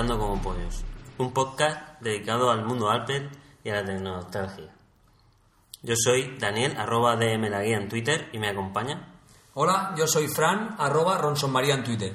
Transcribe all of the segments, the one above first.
Pensando como Pollos, un podcast dedicado al mundo Apple y a la tecnología. Yo soy Daniel, arroba DM la guía en Twitter y me acompaña. Hola, yo soy Fran, arroba Ronsonmaría en Twitter.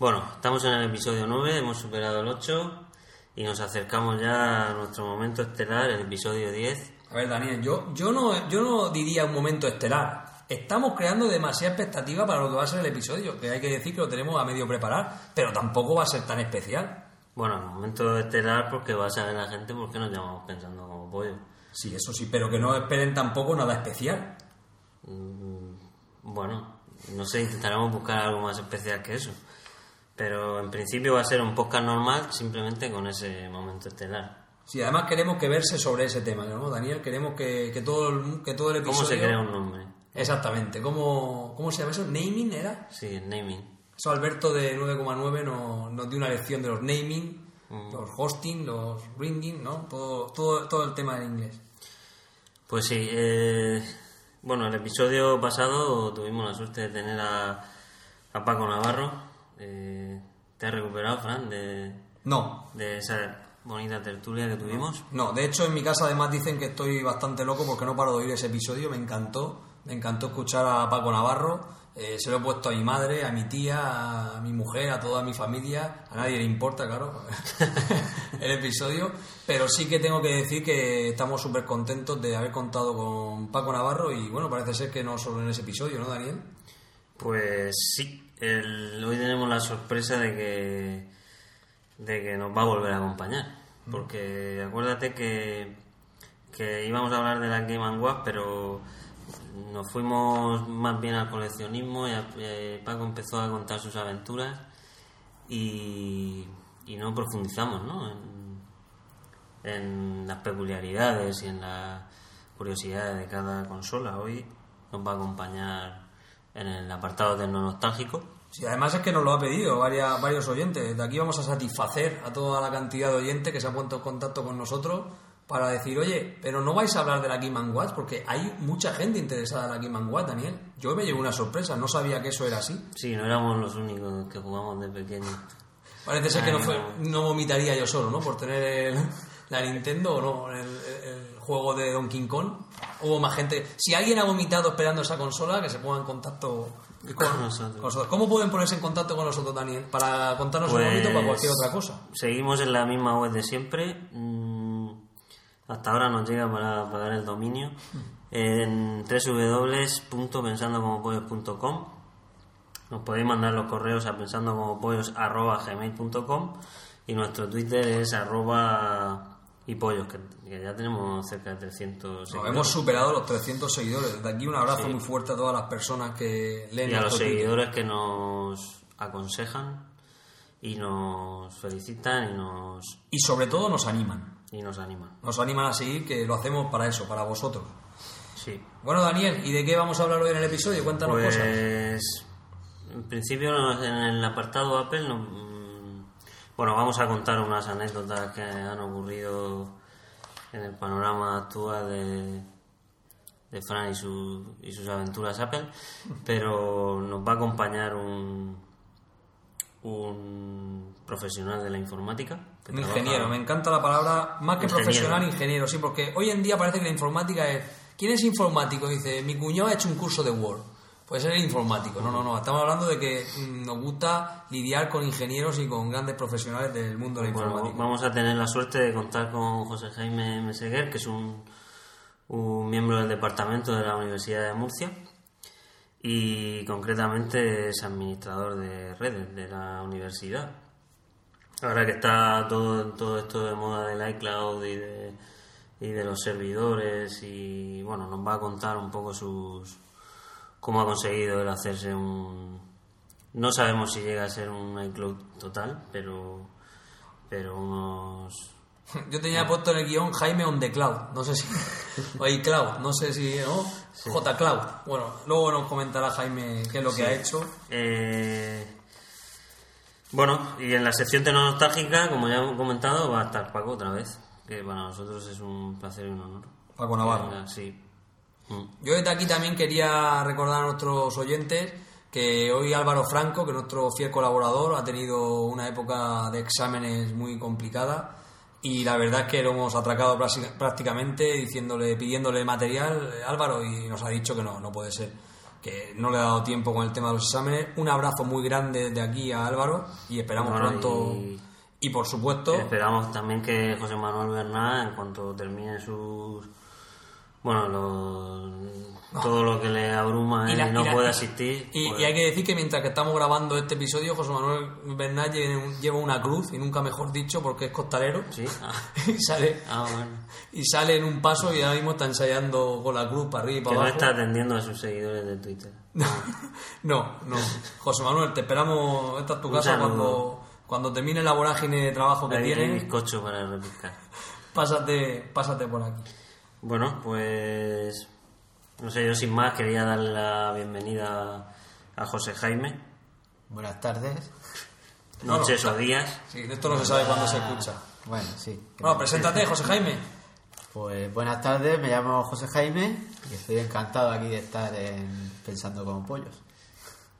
Bueno, estamos en el episodio 9, hemos superado el 8 y nos acercamos ya a nuestro momento estelar, el episodio 10. A ver, Daniel, yo, yo, no, yo no diría un momento estelar. Estamos creando demasiada expectativa para lo que va a ser el episodio, que hay que decir que lo tenemos a medio preparar, pero tampoco va a ser tan especial. Bueno, el momento estelar porque va a saber la gente por qué nos llamamos Pensando como Pollo. Sí, eso sí, pero que no esperen tampoco nada especial. Mm, Bueno, no sé, intentaremos buscar algo más especial que eso. Pero en principio va a ser un podcast normal, simplemente con ese momento estelar. Sí, además queremos que verse sobre ese tema, ¿no, Daniel? Queremos que, que todo, el, que todo el episodio... ¿Cómo se crea un nombre? Exactamente. ¿Cómo, ¿Cómo se llama eso? ¿Naming era? Sí, el naming. Eso Alberto de 9,9 nos, nos dio una lección de los naming, Mm. los hosting, los ringing, ¿no? Todo, todo, todo el tema del inglés. Pues sí, eh, bueno, el episodio pasado tuvimos la suerte de tener a, a Paco Navarro. Eh, ¿Te has recuperado, Fran, de, No, de esa bonita tertulia que tuvimos? no. De hecho, en mi casa además dicen que estoy bastante loco porque no paro de oír ese episodio. Me encantó. Me encantó escuchar a Paco Navarro. Eh, se lo he puesto a mi madre, a mi tía, a mi mujer, a toda mi familia. A nadie le importa, claro, el episodio. Pero sí que tengo que decir que estamos súper contentos de haber contado con Paco Navarro. Y bueno, parece ser que no solo en ese episodio, ¿no, Daniel? Pues sí, el- hoy tenemos la sorpresa de que, de que nos va a volver a acompañar. Porque acuérdate que, que íbamos a hablar de la Game Watch, pero nos fuimos más bien al coleccionismo y eh, Paco empezó a contar sus aventuras y, no profundizamos ¿no? En, las peculiaridades y en las curiosidades de cada consola. Hoy nos va a acompañar en el apartado de no nostálgico. Sí, además es que nos lo ha pedido varias, varios oyentes. De aquí vamos a satisfacer a toda la cantidad de oyentes que se han puesto en contacto con nosotros para decir, oye, pero no vais a hablar de la Game Watch porque hay mucha gente interesada en la Game Watch, Daniel. Yo me llevo una sorpresa, no sabía que eso era así. Sí, no éramos los únicos que jugamos de pequeños. Parece ser que no, fue, vomitaría yo solo, ¿no? Por tener el- la Nintendo o no, el, el juego de Donkey Kong. Hubo más gente. Si alguien ha vomitado esperando esa consola, que se ponga en contacto Con nosotros. nosotros. ¿Cómo pueden ponerse en contacto con nosotros, Daniel? Para contarnos un Pues, poquito para cualquier otra cosa. Seguimos en la misma web de siempre. Hasta ahora nos llega para pagar el dominio. En www.pensandocomopollos.com Nos podéis mandar los correos a pensandocomopollos.gmail.com y nuestro Twitter es arroba y pollos, que, que ya tenemos cerca de 300 Nos seguidores. hemos superado los 300 seguidores. Desde aquí un abrazo muy fuerte a todas las personas que leen y a los Twitter. seguidores que nos aconsejan y nos felicitan y nos, Y sobre todo nos animan. Y nos animan. Nos animan a seguir, que lo hacemos para eso, para vosotros. Sí. Bueno, Daniel, ¿y de qué vamos a hablar hoy en el episodio? Cuéntanos cosas. Pues en principio en el apartado Apple mm, bueno vamos a contar unas anécdotas que han ocurrido en el panorama actual de, de Fran y, su- y sus aventuras Apple pero nos va a acompañar un un profesional de la informática que Un trabaja- ingeniero, me encanta la palabra, más que Ingeniero. profesional, ingeniero, sí, porque hoy en día parece que la informática es... ¿Quién es informático? Dice, mi cuñado ha hecho un curso de Word. Puede ser informático. No, no, no. Estamos hablando de que mm, nos gusta lidiar con ingenieros y con grandes profesionales del mundo de la Bueno, informática. vamos a tener la suerte de contar con José Jaime Meseguer, que es un, un miembro del departamento de la Universidad de Murcia y concretamente es administrador de redes de la universidad. Ahora que está todo, todo esto de moda del iCloud y de, y de los servidores y bueno, nos va a contar un poco sus cómo ha conseguido el hacerse un no sabemos si llega a ser un iCloud total, pero pero unos Yo tenía puesto en el guion Jaime on the cloud, no sé si... o iCloud, no sé si... ¿no? J Cloud. Bueno, luego nos comentará Jaime qué es lo que ha hecho. Eh, bueno, y en la sección tecnológica, como ya hemos comentado, va a estar Paco otra vez, que para nosotros es un placer y un honor. Paco Navarro. Venga, sí. Mm. Yo desde aquí también quería recordar a nuestros oyentes que hoy Álvaro Franco, que es nuestro fiel colaborador, ha tenido una época de exámenes muy complicada y la verdad es que lo hemos atracado prácti- prácticamente diciéndole, pidiéndole material, eh, Álvaro, y nos ha dicho que no, no puede ser, que no le ha dado tiempo con el tema de los exámenes. Un abrazo muy grande de aquí a Álvaro y esperamos Bueno, pronto. y- Y por supuesto, Esperamos también que José Manuel Bernal, en cuanto termine sus. Bueno, lo- todo lo que le abruma Y no y la- puede asistir. Y, pues, y hay que decir que mientras que estamos grabando este episodio, José Manuel Bernal lleva un- lleva una cruz, y nunca mejor dicho, porque es costalero, Sí, ah, y, sale, ah, bueno. y sale en un paso y ahora mismo está ensayando con la cruz para arriba y Que para no abajo. está atendiendo a sus seguidores de Twitter. No, no. José Manuel, te esperamos, esta es tu casa cuando, cuando termine la vorágine de trabajo que tienes, bizcocho para repicar. pásate, pásate por aquí. Bueno, pues no sé, yo sin más quería darle la bienvenida a José Jaime, Buenas tardes. No, no, noches o días. Sí, de esto no se sabe cuándo se escucha. Bueno, sí. Bueno, preséntate, José Jaime. Pues buenas tardes, me llamo José Jaime y estoy encantado aquí de estar en Pensando como Pollos.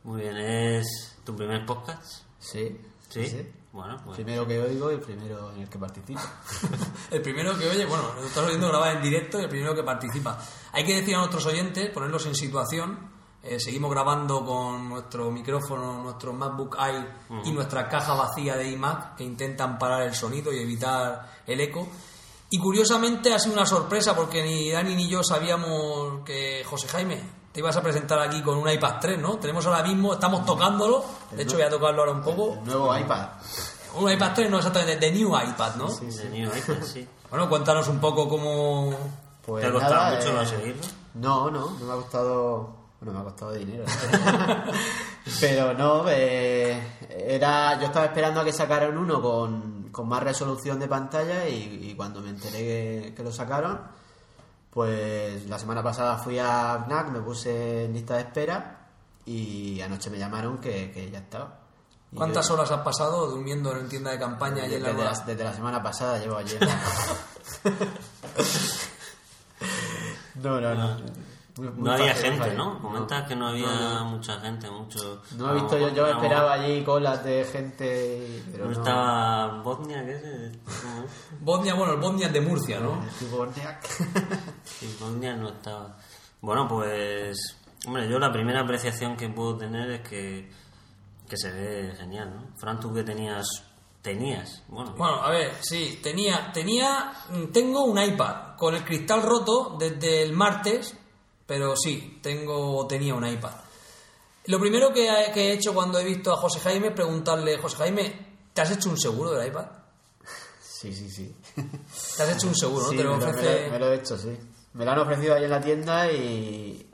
Muy bien, ¿es tu primer podcast? Sí. Sí. Bueno, El pues primero que oigo y el primero en el que participo. El primero que oye, bueno, lo estás oyendo grabar en directo y el primero que participa. Hay que decir a nuestros oyentes, ponerlos en situación. eh, seguimos grabando con nuestro micrófono, nuestro MacBook Air y nuestra caja vacía de iMac que intentan parar el sonido y evitar el eco. Y curiosamente ha sido una sorpresa porque ni Dani ni yo sabíamos que José Jaime te ibas a presentar aquí con un iPad 3, ¿no? Tenemos ahora mismo, estamos tocándolo. De hecho, voy a tocarlo ahora un poco. El nuevo iPad. Un iPad 3, no exactamente, de New iPad, ¿no? de New iPad, sí. Bueno, cuéntanos un poco cómo... Pues ¿Te ha costado nada, mucho eh, conseguirlo? No, no, no me ha costado. Bueno, me ha costado dinero. Pero no, eh, era. Yo estaba esperando a que sacaran uno con, con más resolución de pantalla y, y cuando me enteré que, que lo sacaron, pues la semana pasada fui a FNAC, me puse en lista de espera y anoche me llamaron que, que ya estaba. Y ¿Cuántas yo- horas has pasado durmiendo en tienda de campaña y en desde, la... desde la semana pasada llevo ayer. no, no, no. Muy- muy No había gente. ¿no? Comentas que no había mucha gente, mucho... No he visto yo, yo esperaba allí colas de gente, pero ¿No no. estaba Bosnia? ¿Qué es? Bosnia, bueno, el Bosnia es de Murcia, ¿no? Bosnia no estaba. Bueno, pues. Hombre, yo la primera apreciación que puedo tener es que, que se ve genial, ¿no? Fran, tú que tenías. Tenías, bueno. Bueno, a ver, sí, tenía, tenía, tengo un iPad con el cristal roto desde el martes, pero sí, tengo, tenía un iPad. Lo primero que, he- que he hecho cuando he visto a José Jaime es preguntarle, José Jaime, ¿te has hecho un seguro del iPad? Sí, sí, sí. ¿Te has hecho un seguro, no? Te lo, ofrece... me lo- me lo he hecho, sí. Me lo han ofrecido ahí en la tienda y.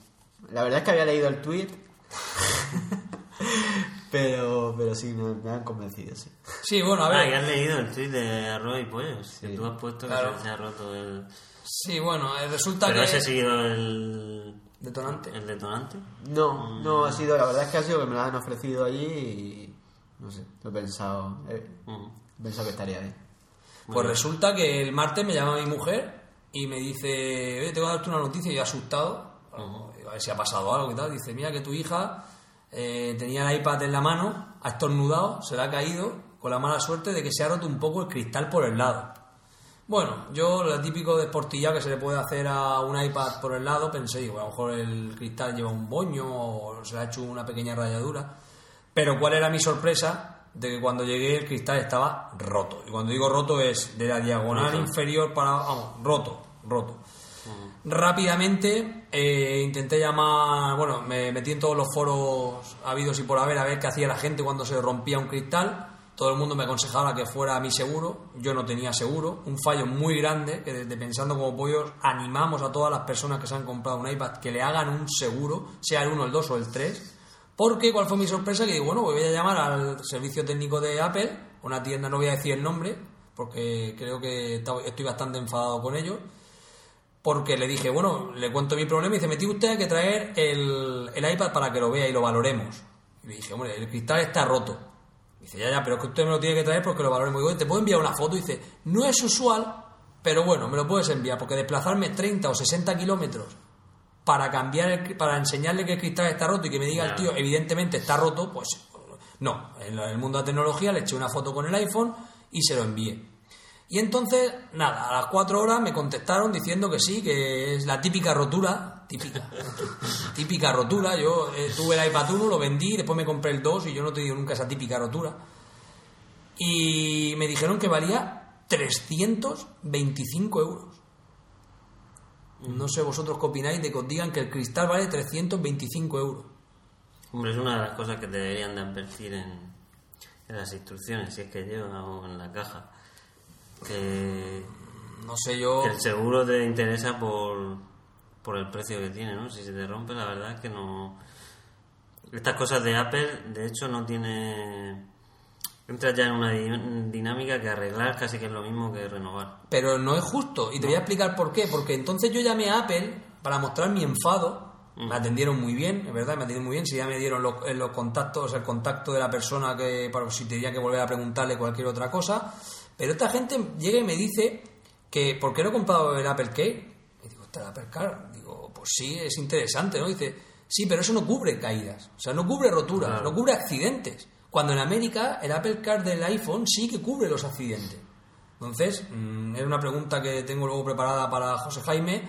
La verdad es que había leído el tweet. pero, pero sí, me, me han convencido, sí. Sí, bueno, a Ah, ver. que has leído el tweet de arroz y pollos. Que tú has puesto Claro. que se ha roto el. Sí, bueno, eh, resulta Pero que... ese ha sido el. Detonante. El detonante. No, no ha sido, la verdad es que ha sido que me lo han ofrecido allí y. No sé, lo he pensado. eh, Mm. he pensado que estaría bien. Pues resulta que el martes me llama mi mujer y me dice, oye, tengo que darte una noticia y yo asustado, a ver si ha pasado algo y tal. Dice, mira que tu hija eh, tenía el iPad en la mano, ha estornudado, se le ha caído, con la mala suerte de que se ha roto un poco el cristal por el lado. Bueno, yo lo típico desportilla que se le puede hacer a un iPad por el lado, pensé, digo, a lo mejor el cristal lleva un boño o se le ha hecho una pequeña rayadura. Pero ¿cuál era mi sorpresa? De que cuando llegué el cristal estaba roto. Y cuando digo roto es de la diagonal inferior para... Vamos, roto, roto. Rápidamente eh, intenté llamar, bueno, me metí en todos los foros habidos y por haber a ver qué hacía la gente cuando se rompía un cristal. Todo el mundo me aconsejaba que fuera a mi seguro, yo no tenía seguro, un fallo muy grande que desde Pensando como Pollos animamos a todas las personas que se han comprado un iPad que le hagan un seguro, sea el 1, el 2 o el 3, porque cuál fue mi sorpresa que digo, bueno, voy a llamar al servicio técnico de Apple, una tienda, no voy a decir el nombre, porque creo que estoy bastante enfadado con ellos porque le dije, bueno, le cuento mi problema y dice, metí usted que traer el, iPad para que lo vea y lo valoremos. Y le dije, hombre, el cristal está roto. dice, ya, ya, pero es que usted me lo tiene que traer porque lo valoremos. Y digo, ¿te puedo enviar una foto? Y dice, no es usual, pero bueno, me lo puedes enviar, porque desplazarme 30 o 60 kilómetros para cambiar el, para enseñarle que el cristal está roto y que me diga el tío, evidentemente está roto, pues no. En el mundo de la tecnología le eché una foto con el iPhone y se lo envié. Y entonces, nada, a las cuatro horas me contestaron diciendo que sí, que es la típica rotura, típica, típica rotura. Yo eh, tuve el iPad 1, lo vendí, después me compré el 2 y yo no he tenido nunca esa típica rotura. Y me dijeron que valía 325 euros. No sé vosotros qué opináis de que os digan que el cristal vale 325 euros. Hombre, es una de las cosas que deberían de advertir en, en las instrucciones, si es que llevan en la caja que no sé yo que el seguro te interesa por, por el precio que tiene no si se te rompe la verdad es que no. Estas cosas de Apple de hecho no tiene entras ya en una dinámica que arreglar casi que es lo mismo que renovar. Pero no es justo y te voy a explicar por qué porque entonces yo llamé a Apple para mostrar mi enfado. Me atendieron muy bien, es verdad, me atendieron muy bien. Si ya me dieron los, los contactos, el contacto de la persona que, para si tenía que volver a preguntarle cualquier otra cosa. Pero esta gente llega y me dice que ¿por qué no he comprado el Apple Care? Y digo, ¿está el Apple Car? Digo, pues sí, es interesante, ¿no? dice, sí, pero eso no cubre caídas, o sea, no cubre roturas, no cubre accidentes. Cuando en América el Apple Car del iPhone sí que cubre los accidentes. Entonces, mm, era una pregunta que tengo luego preparada para José Jaime,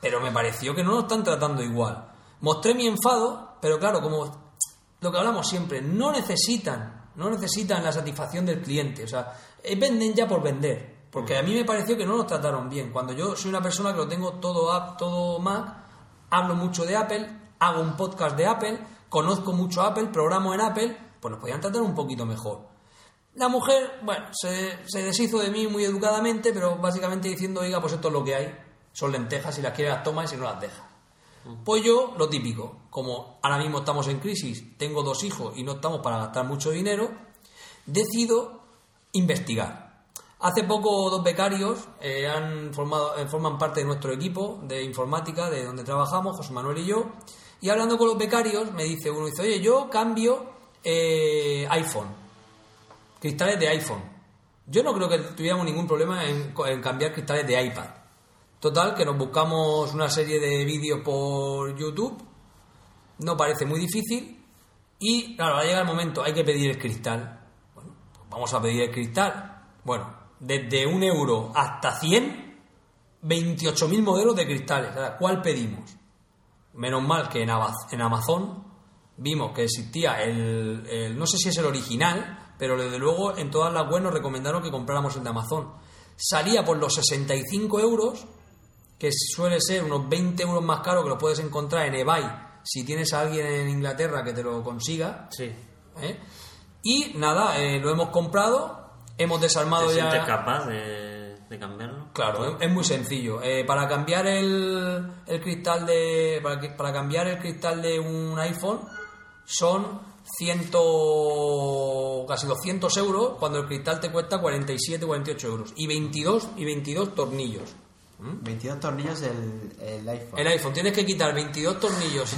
pero me pareció que no nos están tratando igual. Mostré mi enfado, pero claro, como lo que hablamos siempre, no necesitan, no necesitan la satisfacción del cliente. O sea, venden ya por vender. Porque a mí me pareció que no nos trataron bien. Cuando yo soy una persona que lo tengo todo app, todo Mac, hablo mucho de Apple, hago un podcast de Apple, conozco mucho Apple, programo en Apple, pues nos podían tratar un poquito mejor. La mujer, bueno, se, se deshizo de mí muy educadamente, pero básicamente diciendo, oiga, pues esto es lo que hay. Son lentejas, si las quiere las toma y si no las deja. Pues yo, lo típico, como ahora mismo estamos en crisis, tengo dos hijos y no estamos para gastar mucho dinero, decido investigar. Hace poco dos becarios eh, han formado, eh, forman parte de nuestro equipo de informática, de donde trabajamos, José Manuel y yo, y hablando con los becarios me dice uno, dice, oye, yo cambio eh, iPhone, cristales de iPhone. Yo no creo que tuviéramos ningún problema en, cambiar cristales de iPad. Total, que nos buscamos una serie de vídeos por YouTube, no parece muy difícil, y claro, llega el momento, hay que pedir el cristal vamos a pedir el cristal. Bueno, desde un euro hasta 100, 28.000 modelos de cristales. ¿Cuál pedimos? Menos mal que en Amazon vimos que existía el, no sé si es el original, pero desde luego en todas las webs nos recomendaron que compráramos el de Amazon. Salía por los 65 euros, que suele ser unos 20 euros más caro que lo puedes encontrar en eBay si tienes a alguien en Inglaterra que te lo consiga. Sí. ¿eh? Y nada, eh, lo hemos comprado, hemos desarmado ¿Te ya. capaz de, cambiarlo? Claro, es, muy sencillo. Eh, para cambiar el, el cristal de. Para, para, cambiar el cristal de un iPhone son ciento, casi 200 euros cuando el cristal te cuesta 47 48 euros y 22 y 22 tornillos 22 tornillos el, el, iPhone. El iPhone, tienes que quitar 22 tornillos.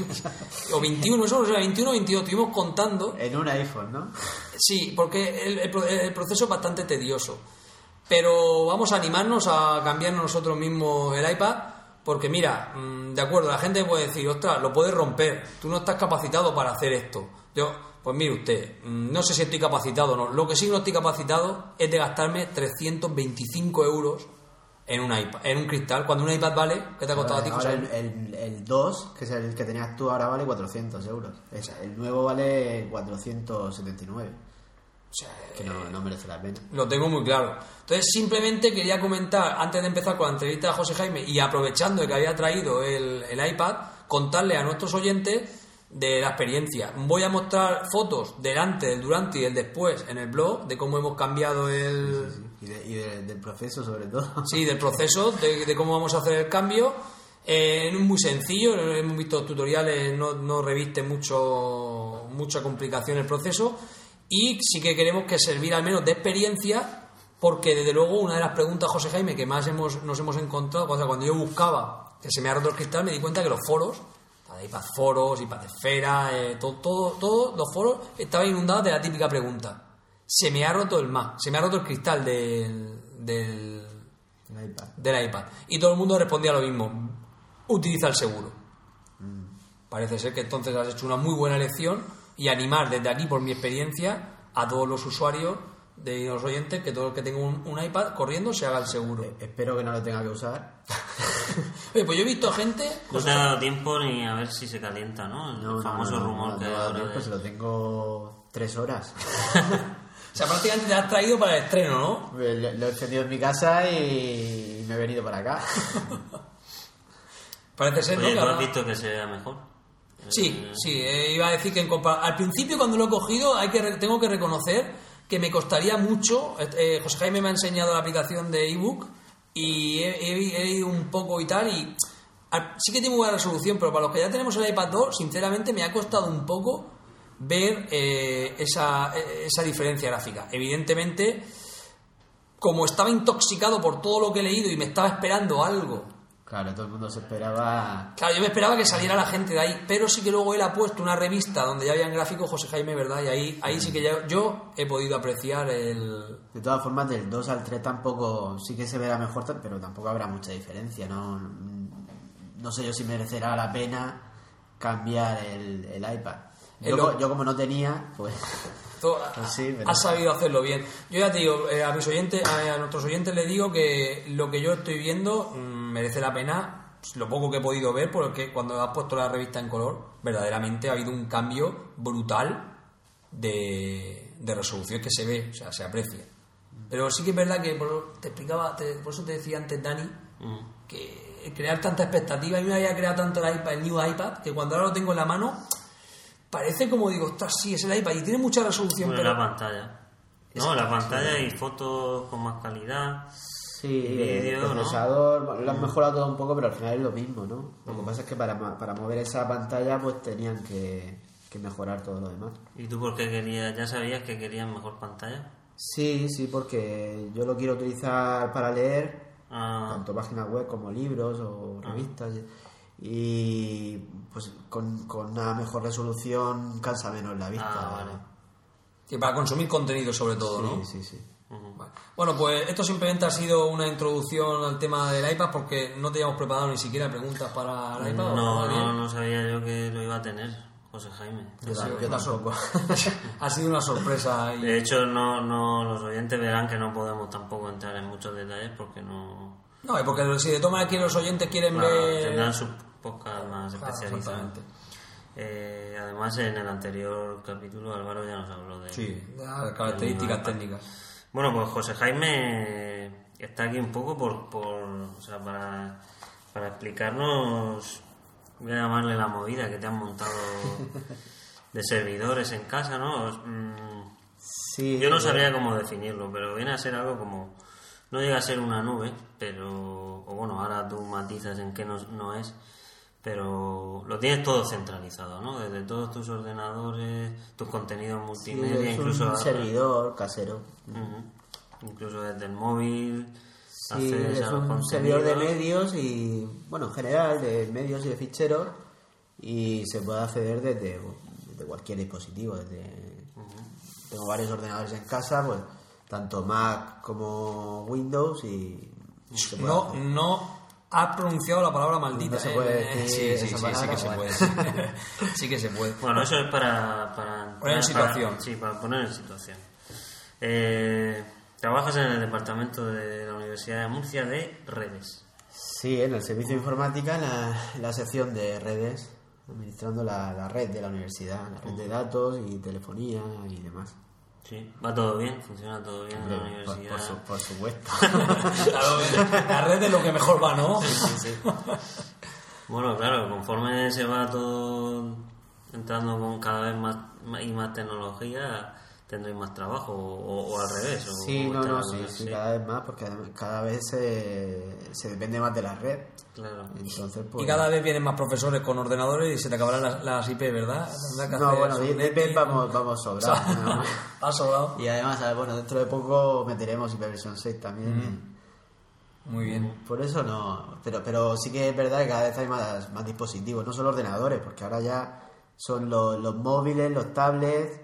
o 21, eso, o sea, 21 o 22, estuvimos contando. En un iPhone, ¿no? Sí, porque el, el, proceso es bastante tedioso. Pero vamos a animarnos a cambiarnos nosotros mismos el iPad. Porque mira, mm, de acuerdo, la gente puede decir, ostras, lo puedes romper. Tú no estás capacitado para hacer esto. Yo, Pues mire usted, mm, no sé si estoy capacitado o no. Lo que sí no estoy capacitado es de gastarme 325 euros en un iPad, en un cristal. Cuando un iPad vale, ¿qué te ha costado a ti, Ahora el, el, el 2, que es el que tenías tú ahora, vale 400 euros. Es- el nuevo vale 479. O sea, Que no, no merece la pena. Lo tengo muy claro. Entonces, simplemente quería comentar, antes de empezar con la entrevista a José Jaime, y aprovechando de que había traído el, el iPad, contarle a nuestros oyentes de la experiencia. Voy a mostrar fotos del antes, del durante y del después en el blog, de cómo hemos cambiado el... Y, de- y de- del proceso, sobre todo. Sí, del proceso, de, cómo vamos a hacer el cambio. Eh, es muy sencillo, hemos visto tutoriales, no, no reviste mucho, mucha complicación el proceso. Y sí que queremos que servir al menos de experiencia, porque desde luego una de las preguntas, José Jaime, que más hemos, nos hemos encontrado, o sea, cuando yo buscaba que se me ha roto el cristal, me di cuenta que los foros, hay foros, iPad esfera, eh, todo, todo, todos los foros estaban inundados de la típica pregunta. Se me ha roto el Mac, se me ha roto el cristal del, del, El iPad. del iPad. Y todo el mundo respondía lo mismo. Utiliza el seguro. Parece ser que entonces has hecho una muy buena elección y animar desde aquí, por mi experiencia, a todos los usuarios de los oyentes que todo el que tenga un, un iPad corriendo se haga el seguro. Eh, Espero que no lo tenga que usar. Oye, pues yo he visto gente. No te ha dado tiempo ni a ver si se calienta, ¿no? El No, famoso no, no, rumor no, que pues de- lo tengo tres horas. O sea, prácticamente te has traído para el estreno, ¿no? Lo, lo he encendido en mi casa y me he venido para acá. Parece ser, ¿no? Oye, ¿tú has visto que se vea mejor? Sí, sí, eh, iba a decir que en al principio cuando lo he cogido hay que re- tengo que reconocer que me costaría mucho. eh, José Jaime me ha enseñado la aplicación de ebook y he, he- he ido un poco y tal y al- sí que tiene buena resolución, pero para los que ya tenemos el iPad 2, sinceramente me ha costado un poco ver eh, esa, eh, esa diferencia gráfica. Evidentemente, como estaba intoxicado por todo lo que he leído y me estaba esperando algo Claro, todo el mundo se esperaba. Claro, yo me esperaba que saliera la gente de ahí, pero sí que luego él ha puesto una revista donde ya habían gráficos José Jaime, ¿verdad? Y ahí, ahí sí que ya- yo he podido apreciar el... De todas formas, del 2 al 3 tampoco. Sí que se verá mejor, pero tampoco habrá mucha diferencia. No, no sé yo si merecerá la pena cambiar el, el iPad. Yo, lo- co- yo como no tenía, pues. to- Pues sí, pero- ha sabido hacerlo bien. Yo ya te digo, eh, a mis oyentes, a, a nuestros oyentes les digo que lo que yo estoy viendo mm, merece la pena, pues, lo poco que he podido ver, porque cuando has puesto la revista en color, verdaderamente ha habido un cambio brutal de, de resolución que se ve, o sea, se aprecia. Pero sí que es verdad que por, te explicaba, te- por eso te decía antes, Dani, Mm. que crear tanta expectativa, a mí me había creado tanto el iPad, el new iPad, que cuando ahora lo tengo en la mano, parece como digo, ostras, sí, es el iPad y tiene mucha resolución, Bueno, pero la pantalla. No, la pantalla y fotos con más calidad. Sí, Vídeo, el ¿no? procesador bueno, lo han mejorado todo un poco, pero al final es lo mismo, ¿no? Lo que pasa es que para, para mover esa pantalla, pues tenían que, que mejorar todo lo demás. ¿Y tú por qué querías? ¿Ya sabías que querías mejor pantalla? Sí, sí, porque yo lo quiero utilizar para leer, Ah, tanto páginas web como libros o revistas. Y pues con, con una mejor resolución cansa menos la vista. Ah, vale. para consumir contenido sobre todo, ¿no? Sí, sí, sí. Vale. Bueno, pues esto simplemente ha sido una introducción al tema del iPad porque no teníamos preparado ni siquiera preguntas para el iPad. ¿o no, no, no sabía yo que lo iba a tener, José Jaime. Yo, Sí, yo tampoco. ha sido una sorpresa. y- De hecho, no, no, los oyentes verán que no podemos tampoco entrar en muchos detalles porque no... No, es porque si de toma aquí los oyentes quieren Claro, ver... tendrán sus podcast más Claro. Eh, además, en el anterior capítulo Álvaro ya nos habló de... Sí, de las características técnicas. Bueno, pues José Jaime está aquí un poco por, por o sea, para, para explicarnos, voy a llamarle la movida que te han montado de servidores en casa, ¿no? Mm, Sí, Yo no eh, sabría cómo definirlo, pero viene a ser algo como, no llega a ser una nube, pero, o bueno, ahora tú matizas en qué no, no es, pero lo tienes todo centralizado, ¿no? Desde todos tus ordenadores, tus contenidos sí, multimedia, es incluso... un servidor casero. Ujú. Incluso desde el móvil. Sí, es un servidor de medios y, bueno, en general de medios y de ficheros y se puede acceder desde, desde cualquier dispositivo. Desde, Tengo varios ordenadores en casa, pues tanto Mac como Windows y se puede No, hacer. no Has pronunciado la palabra maldita. No se ¿eh? puede Eh, decir sí, sí, sí, sí que se puede. sí que se puede. Bueno, eso es para... para Poner en para- situación. sí, para poner en situación. Eh, trabajas en el departamento de la Universidad de Murcia de redes. Sí, en el servicio de informática, en la, en la sección de redes, administrando la, la red de la universidad, la red de datos y telefonía y demás. Sí, va todo bien, funciona todo bien en la universidad. por su- por supuesto. Claro, la red es lo que mejor va, ¿no? Bueno, claro, conforme se va todo entrando con cada vez más y más tecnología, tendréis más trabajo o, o al revés. O Sí, no, no, sí, sí, cada vez más, porque cada vez se, se depende más de la red. Claro. Entonces, pues... Y cada vez vienen más profesores con ordenadores y se te acabarán las, las IP, ¿verdad? Que No, bueno. IP vamos, vamos sobrados. ¿no? Ha sobrado. Y además, bueno, dentro de poco meteremos Hyperversion 6 también. Muy bien. Por eso no, pero, pero sí que es verdad que cada vez hay más, más dispositivos, no solo ordenadores, porque ahora ya son los, los móviles, los tablets,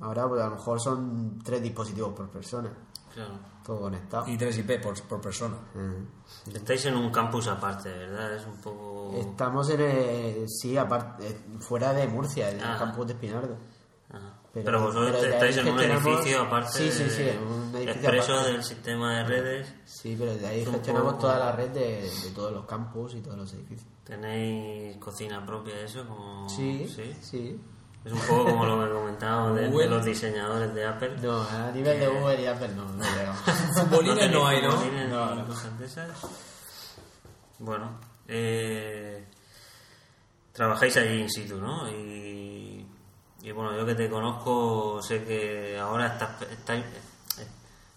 ahora pues a lo mejor son tres dispositivos por persona, claro. todo conectado. Y 3 IP por, por persona. Estáis en un campus aparte, ¿verdad? Es un poco... Estamos en el, sí, aparte, eh, fuera de Murcia, en el Ah. campus de Espinardo. Ajá. Pero- Pero, vosotros pero estáis en un edificio aparte Sí, sí, sí, en un edificio expreso aparte. del sistema de redes. Sí, pero de ahí gestionamos poco- toda la red de, de todos los campus y todos los edificios. ¿Tenéis cocina propia eso? Como... Sí, sí. Es un poco como lo que comentábamos de, los diseñadores de Apple. No, a nivel de Google y Apple no, no creo. Futbolines tenéis no hay, ¿no? No, no. cosas de esas? Bueno, eh, trabajáis allí in situ, ¿no? Y, y bueno, yo que te conozco, sé que ahora estás, eh,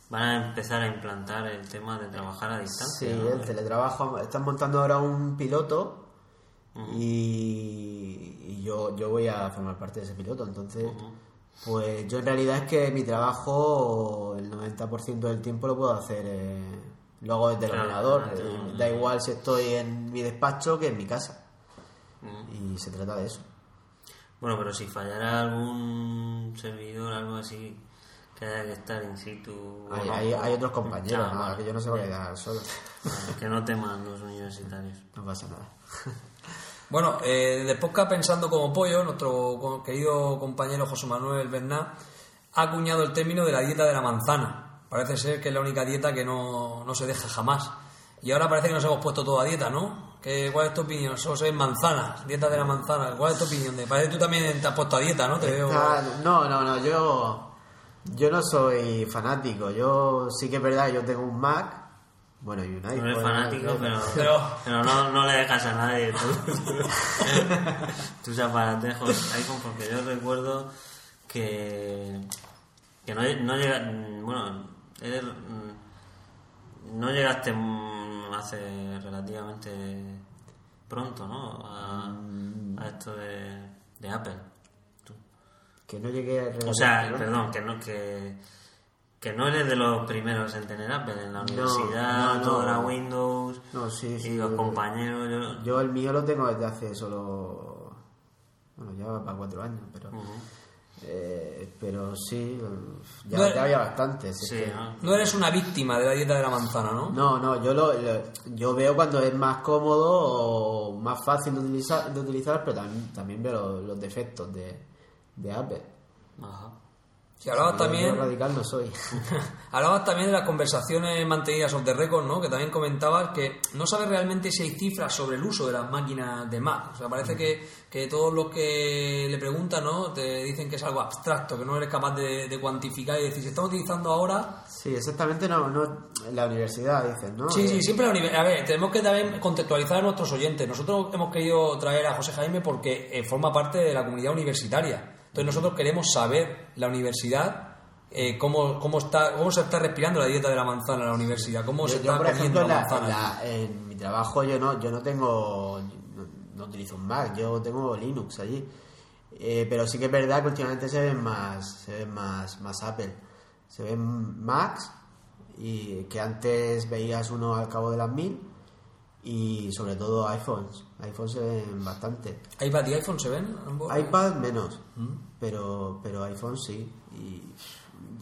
van a empezar a implantar el tema de trabajar a Sí, distancia. ¿no? el teletrabajo. Están montando ahora un piloto y, y yo, yo voy a formar parte de ese piloto. Entonces, pues yo en realidad es que mi trabajo, el 90% del tiempo lo puedo hacer, eh, lo hago desde el ordenador. Eh. Da igual si estoy en mi despacho que en mi casa. Y se trata de eso. Bueno, pero si fallara algún servidor, algo así, que haya que estar in situ. Hay, no, hay, hay otros compañeros, Ah, que yo no se voy a quedar solo. Vale, que no teman los universitarios. No pasa nada. Bueno, eh, del podcast Pensando como Pollo, nuestro querido compañero José Manuel Bernat ha acuñado el término de la dieta de la manzana. Parece ser que es la única dieta que no, no se deja jamás. Y ahora parece que nos hemos puesto toda dieta, ¿no? ¿Qué, ¿Cuál es tu opinión? Eso es manzanas, dieta de la manzana. ¿Cuál es tu opinión? De, parece que tú también te has puesto a dieta, ¿no? Te veo... No, no, no, yo, yo no soy fanático. Yo sí que es verdad, yo tengo un Mac, bueno, y un iPhone. No eres fanático, pero, Pero- pero no, no le dejas a nadie tú- tus aparatejos iPhone, porque yo recuerdo que, que no, no llega. Bueno, mm, no llegaste mm, hace relativamente pronto, ¿no? A, a esto de, de Apple. Tú. Que no llegué a O sea, perdón, que no, que, que no eres de los primeros en tener Apple en la universidad, no, todo no. era Windows, No, sí, sí, y los yo- compañeros, yo... Yo el mío lo tengo desde hace solo. Bueno, ya va para cuatro años, pero. Eh, pero sí, ya, No, ya había bastantes. es Sí, que- ¿no? No eres una víctima de la dieta de la manzana, ¿no? No, no, yo lo, lo- yo veo cuando es más cómodo o más fácil de utilizar, de utilizar pero también, también veo los, los defectos de, de Apple. Ajá. Si hablabas también... radical no soy. Hablabas también de las conversaciones mantenidas off the record, ¿no? Que también comentabas que no sabes realmente si hay cifras sobre el uso de las máquinas de Mac. O sea, parece que, que todos los que le preguntan, ¿no? Te dicen que es algo abstracto, que no eres capaz de, de cuantificar y decir, si estamos utilizando ahora... Sí, exactamente no, no en la universidad dicen, ¿no? Sí, Eh, sí, siempre la univer- A ver, tenemos que también contextualizar a nuestros oyentes. Nosotros hemos querido traer a José Jaime porque eh, forma parte de la comunidad universitaria. Entonces nosotros queremos saber la universidad, eh, cómo, cómo, está, cómo se está respirando la dieta de la manzana en la universidad, cómo se Yo, está por ejemplo, la manzana. en la- en mi trabajo yo no, yo no tengo, no, no utilizo un Mac, yo tengo Linux allí. Eh, pero sí que es verdad que últimamente se ven más, se ven más, más Apple. Se ven Macs y que antes veías uno al cabo de las mil y sobre todo iPhones. iPhones se ven bastante. ¿iPad y iPhone se ven? ambos? iPad menos, Mm. pero, pero iPhone sí. Y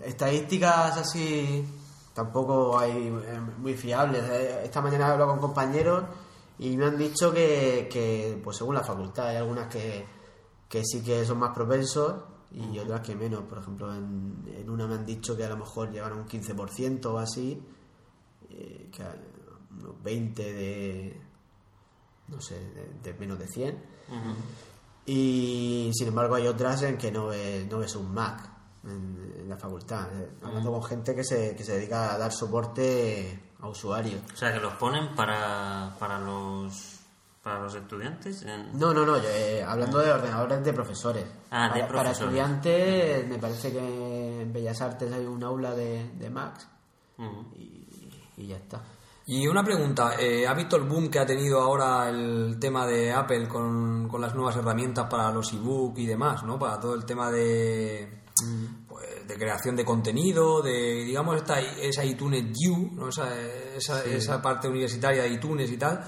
estadísticas así tampoco hay eh, muy fiables. Eh, Esta mañana he hablado con compañeros y me han dicho que, que, pues según la facultad, hay algunas que, que sí que son más propensos y otras que menos. Por ejemplo, en, en una me han dicho que a lo mejor llegan a un 15% o así, eh, que unos 20 de, no sé, de, de menos de 100. Y sin embargo hay otras en que no ves, no ves un Mac en, en la facultad. eh, Hablando con gente que se, que se dedica a dar soporte a usuarios. O sea, que los ponen para, para los para los estudiantes. en- No, no, no, yo, eh, hablando de ordenadores de profesores. Ah, de para, estudiantes, me parece que en Bellas Artes hay un aula de, de y ya está. Y una pregunta, eh, ¿ha visto el boom que ha tenido ahora el tema de Apple con, con las nuevas herramientas para los ebook y demás, ¿no? Para todo el tema de, pues, de creación de contenido, de, digamos, esta, esa iTunes U, ¿no? Esa, esa, esa parte universitaria de iTunes y tal.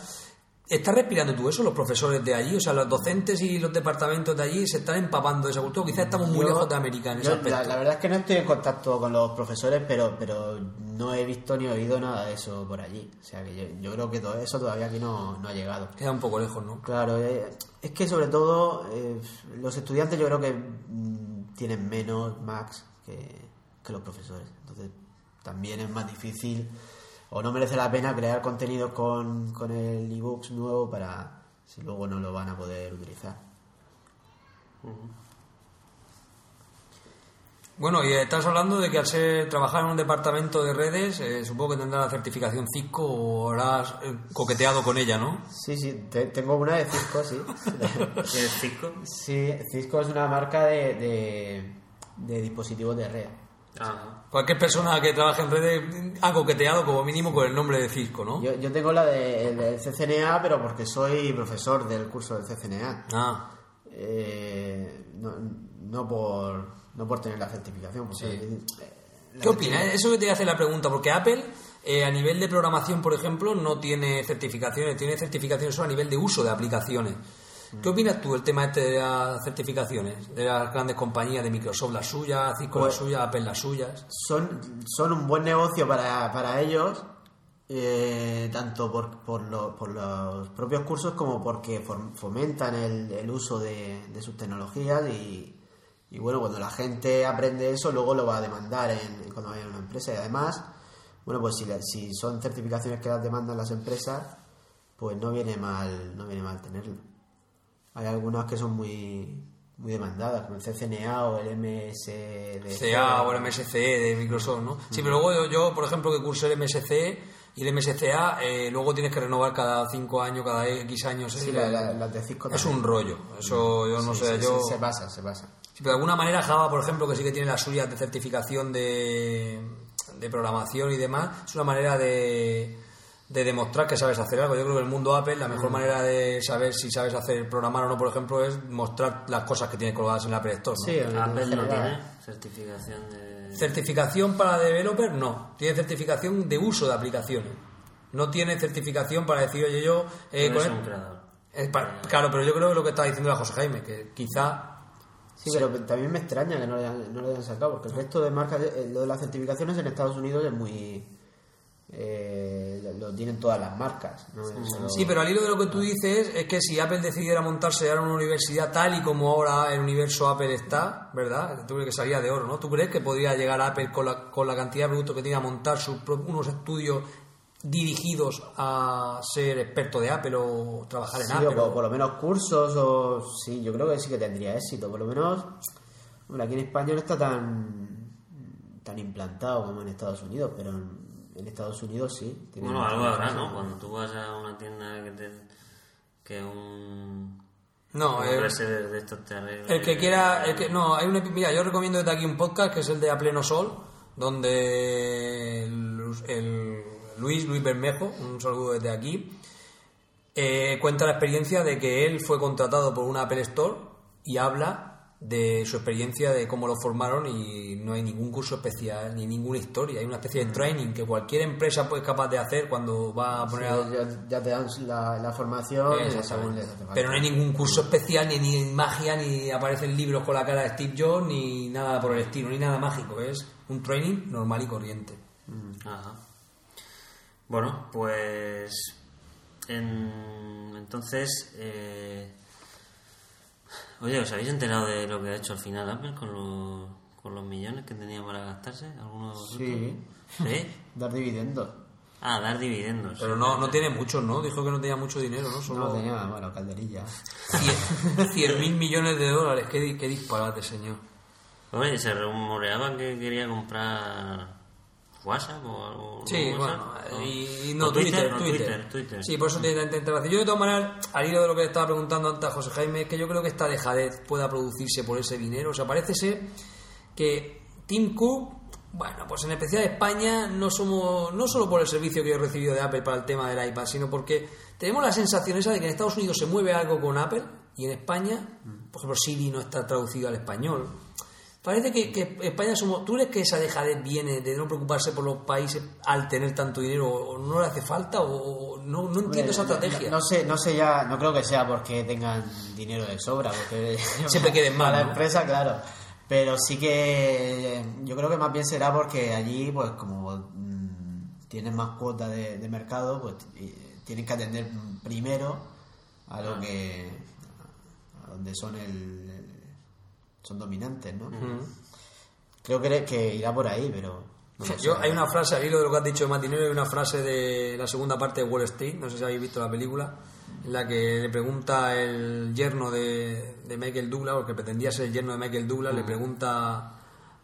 ¿Estás respirando tú eso, los profesores de allí? O sea, los docentes y los departamentos de allí se están empapando de esa cultura. Quizás estamos muy Yo- lejos de América en ese yo, aspecto. la, la verdad es que no estoy en contacto con los profesores, pero, pero no he visto ni oído nada de eso por allí. O sea que yo, yo creo que todo eso todavía aquí no, no ha llegado. Queda un poco lejos, ¿no? Claro, eh, es que sobre todo eh, los estudiantes yo creo que mm, tienen menos Macs que, que los profesores. Entonces también es más difícil o no merece la pena crear contenidos con, con el ebooks nuevo para si luego no lo van a poder utilizar. Bueno, y estás hablando de que al ser trabajar en un departamento de redes, eh, supongo que tendrás la certificación Cisco o habrás eh, coqueteado con ella, ¿no? Sí, sí, te- tengo una de Cisco, sí. ¿Tienes Cisco? sí, Cisco es una marca de, de, de dispositivos de red. Ajá. Cualquier persona que trabaje en redes ha coqueteado como mínimo con el nombre de Cisco, ¿no? Yo, yo tengo la de- el del CCNA, pero porque soy profesor del curso del CCNA. Ah, Eh, no, no por no por tener la certificación porque, la ¿qué opinas? Eso que te hace la pregunta, porque Apple eh, a nivel de programación, por ejemplo, no tiene certificaciones, tiene certificaciones solo a nivel de uso de aplicaciones. ¿Qué opinas tú del tema este de las certificaciones? De las grandes compañías, de Microsoft las suyas, Cisco las Pues- suyas, Apple las suyas. son son un buen negocio para, para ellos eh, tanto por, por, lo- por los propios cursos como porque fomentan el, el uso de, de sus tecnologías y, y bueno cuando la gente aprende eso luego lo va a demandar en, en cuando vaya a una empresa y además bueno pues si, si son certificaciones que las demandan las empresas pues no viene mal no viene mal tenerlo hay algunas que son muy muy demandadas como el CCNA o el MSD CA o el MSCE de Microsoft, ¿no? Sí, pero luego yo, yo, por ejemplo, que cursé el MSCE y el MSCA, eh, luego tienes que renovar cada 5 años, cada X años. Sí, eh, la- la- las de Cisco es un rollo. Eso yo no Sí, sé, sí, yo... sí, se pasa, se pasa. Sí, pero de alguna manera Java, por ejemplo, que sí que tiene las suyas de certificación de, de programación y demás, es una manera de, de demostrar que sabes hacer algo. Yo creo que en el mundo Apple la mejor Mm. manera de saber si sabes hacer programar o no, por ejemplo, es mostrar las cosas que tienes colgadas en el Apple Store. ¿no? Sí, en Apple no general. tiene certificación de... Certificación para developer no, tiene certificación de uso de aplicaciones. No tiene certificación para decir, oye, yo... eh, No con el- un creador. es para- claro, pero yo creo que lo que está diciendo la José Jaime, que quizá... Sí, pero también me extraña que no le hayan, no le hayan sacado, porque el resto de marcas, eh, lo de las certificaciones en Estados Unidos es muy... eh, lo- tienen todas las marcas. Sí, pero al hilo de lo que tú dices es que si Apple decidiera montarse ahora una universidad tal y como ahora el universo Apple está, ¿verdad? Tú crees que salía de oro, ¿no? ¿Tú crees que podría llegar Apple con la, con la cantidad de productos que tiene a montar sus unos estudios dirigidos a ser experto de Apple o trabajar en Sí, Apple? o por, o- por lo menos cursos, o sí, yo creo que sí que tendría éxito. Por lo menos, hombre, aquí en España no está tan, tan implantado como en Estados Unidos, pero en, en Estados Unidos sí. tiene Bueno, algo habrá. ¿no? Cuando tú vas a una tienda que te... que un... No, un eh, de estos. El que quiera, el que, no, hay un, epi- mira, yo recomiendo desde aquí un podcast que es el de A Pleno Sol, donde el, el Luis, Luis Bermejo, un saludo desde aquí, eh, cuenta la experiencia de que él fue contratado por una Apple Store y habla de su experiencia de cómo lo formaron y no hay ningún curso especial ni ninguna historia, hay una especie de training que cualquier empresa pues, es capaz de hacer cuando va a Sí, poner a, ya, ya te dan la, la formación y Exactamente. según les hace falta. Pero no hay ningún curso especial, ni, ni magia, ni aparecen libros con la cara de Steve Jobs, ni nada por el estilo, ni nada mágico. Es un training normal y corriente. Ajá. Bueno, pues. en- entonces. eh, Oye, ¿os habéis enterado de lo que ha hecho al final Apple con los, con los millones que tenía para gastarse? ¿Alguno de vosotros? Sí. ¿Sí? Dar dividendos. Ah, dar dividendos. Pero no, no tiene mucho, ¿no? Dijo que no tenía mucho dinero, ¿no? No Solo tenía, bueno, calderilla. 100 mil millones de dólares. Qué, qué disparate, señor. Oye, se rumoreaba que quería comprar WhatsApp o algo. Sí, ¿no? bueno, ¿no? y no, O Twitter, Twitter, Twitter, Twitter. Sí, por eso tiene tanta interacción. Yo, de todas maneras, al hilo de lo que estaba preguntando antes a José Jaime, es que yo creo que esta dejadez pueda producirse por ese dinero. O sea, parece ser que Tim Cook, bueno, pues en especial España, no somos, no solo por el servicio que yo he recibido de Apple para el tema del iPad, sino porque tenemos la sensación esa de que en Estados Unidos se mueve algo con Apple y en España, por ejemplo, Siri no está traducido al español. Parece que, que España somos. ¿Tú crees que esa dejadez viene de no preocuparse por los países al tener tanto dinero? ¿O no le hace falta? ¿O o no, no entiendo esa estrategia? No, no sé, no sé ya, no creo que sea porque tengan dinero de sobra, porque Siempre queden mal, la empresa, claro. Pero sí que yo creo que más bien será porque allí, pues como mm, tienen más cuota de, de mercado, pues y tienen que atender primero a Ah. lo que a donde son el, el- son dominantes, ¿no? Creo que, que irá por ahí, pero no Yo, hay una frase, al hilo de lo que has dicho de más dinero, hay una frase de la segunda parte de Wall Street, no sé si habéis visto la película, en la que le pregunta el yerno de, de Michael Douglas, o el que pretendía ser el yerno de Michael Douglas, le pregunta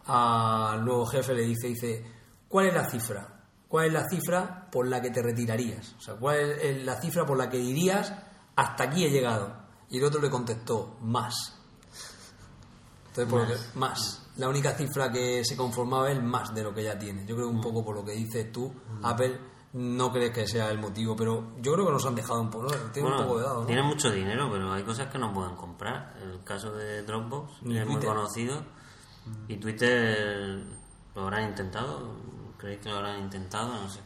al nuevo jefe, le dice, dice, ¿cuál es la cifra? ¿Cuál es la cifra por la que te retirarías? O sea, ¿cuál es la cifra por la que dirías, hasta aquí he llegado? Y el otro le contestó, más. Entonces, por lo que- más. La única cifra que se conformaba es más de lo que ya tiene. Yo creo que un poco por lo que dices tú, Apple no crees que sea el motivo, pero yo creo que nos han dejado un poco, tiene Bueno, un poco de dado, ¿no? tienen mucho dinero, pero hay cosas que no pueden comprar. El caso de Dropbox Ni es muy conocido. Y Twitter lo habrán intentado. ¿Creéis que lo habrán intentado? No sé.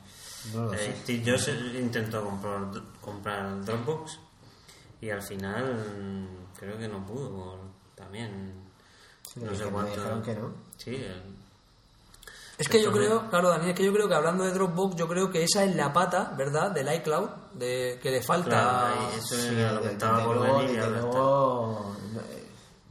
No lo Eh, sé. Intentó comprar, comprar Dropbox y al final mm, creo que no pudo. también no sé me cuánto. dijeron que no. Sí, el- Es que yo creo, claro, Daniel, es que yo creo que hablando de Dropbox, yo creo que esa es la pata, ¿verdad?, del iCloud, de que le falta... claro, ahí eso Sí, era lo que estaba por luego, venir. luego,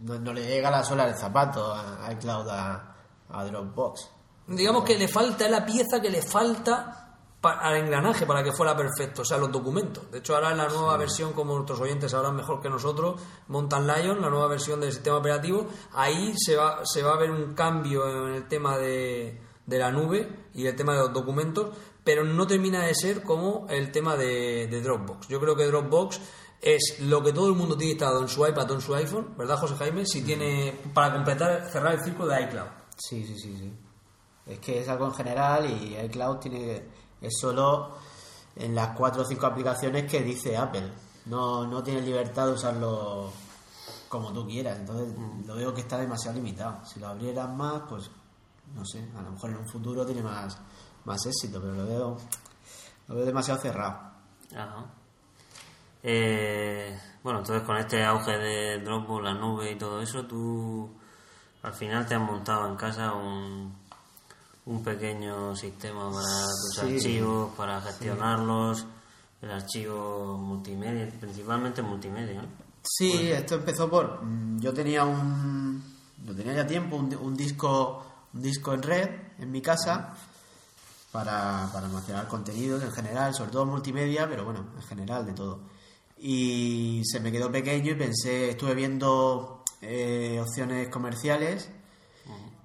no, no le llega la sola del zapato a iCloud a, a Dropbox. Digamos que le falta es la pieza que le falta al engranaje para que fuera perfecto, o sea, los documentos. De hecho, ahora en la nueva versión, como nuestros oyentes sabrán mejor que nosotros, Mountain Lion, la nueva versión del sistema operativo, ahí se va, se va a ver un cambio en el tema de, de la nube y el tema de los documentos, pero no termina de ser como el tema de, de Dropbox. Yo creo que Dropbox es lo que todo el mundo tiene instalado en su iPad o en su iPhone, ¿verdad, José Jaime? Si tiene, para completar, cerrar el círculo de iCloud. Sí, sí, sí, sí. Es que es algo en general y iCloud tiene es solo en las cuatro o cinco aplicaciones que dice Apple. No, no tienes libertad de usarlo como tú quieras. Entonces lo veo que está demasiado limitado. Si lo abrieran más, pues no sé, a lo mejor en un futuro tiene más, más éxito, pero lo veo, lo veo demasiado cerrado. Ajá. Eh, bueno, entonces con este auge de Dropbox, la nube y todo eso, tú al final te has montado en casa un, un pequeño sistema para tus Sí. archivos, para gestionarlos, el archivo multimedia, principalmente multimedia, ¿no? Sí, esto empezó por. mm, Yo tenía un. Lo tenía ya tiempo, un, un disco un disco en red en mi casa para, para almacenar contenidos en general, sobre todo multimedia, pero bueno, en general de todo. Y se me quedó pequeño y pensé, estuve viendo eh, opciones comerciales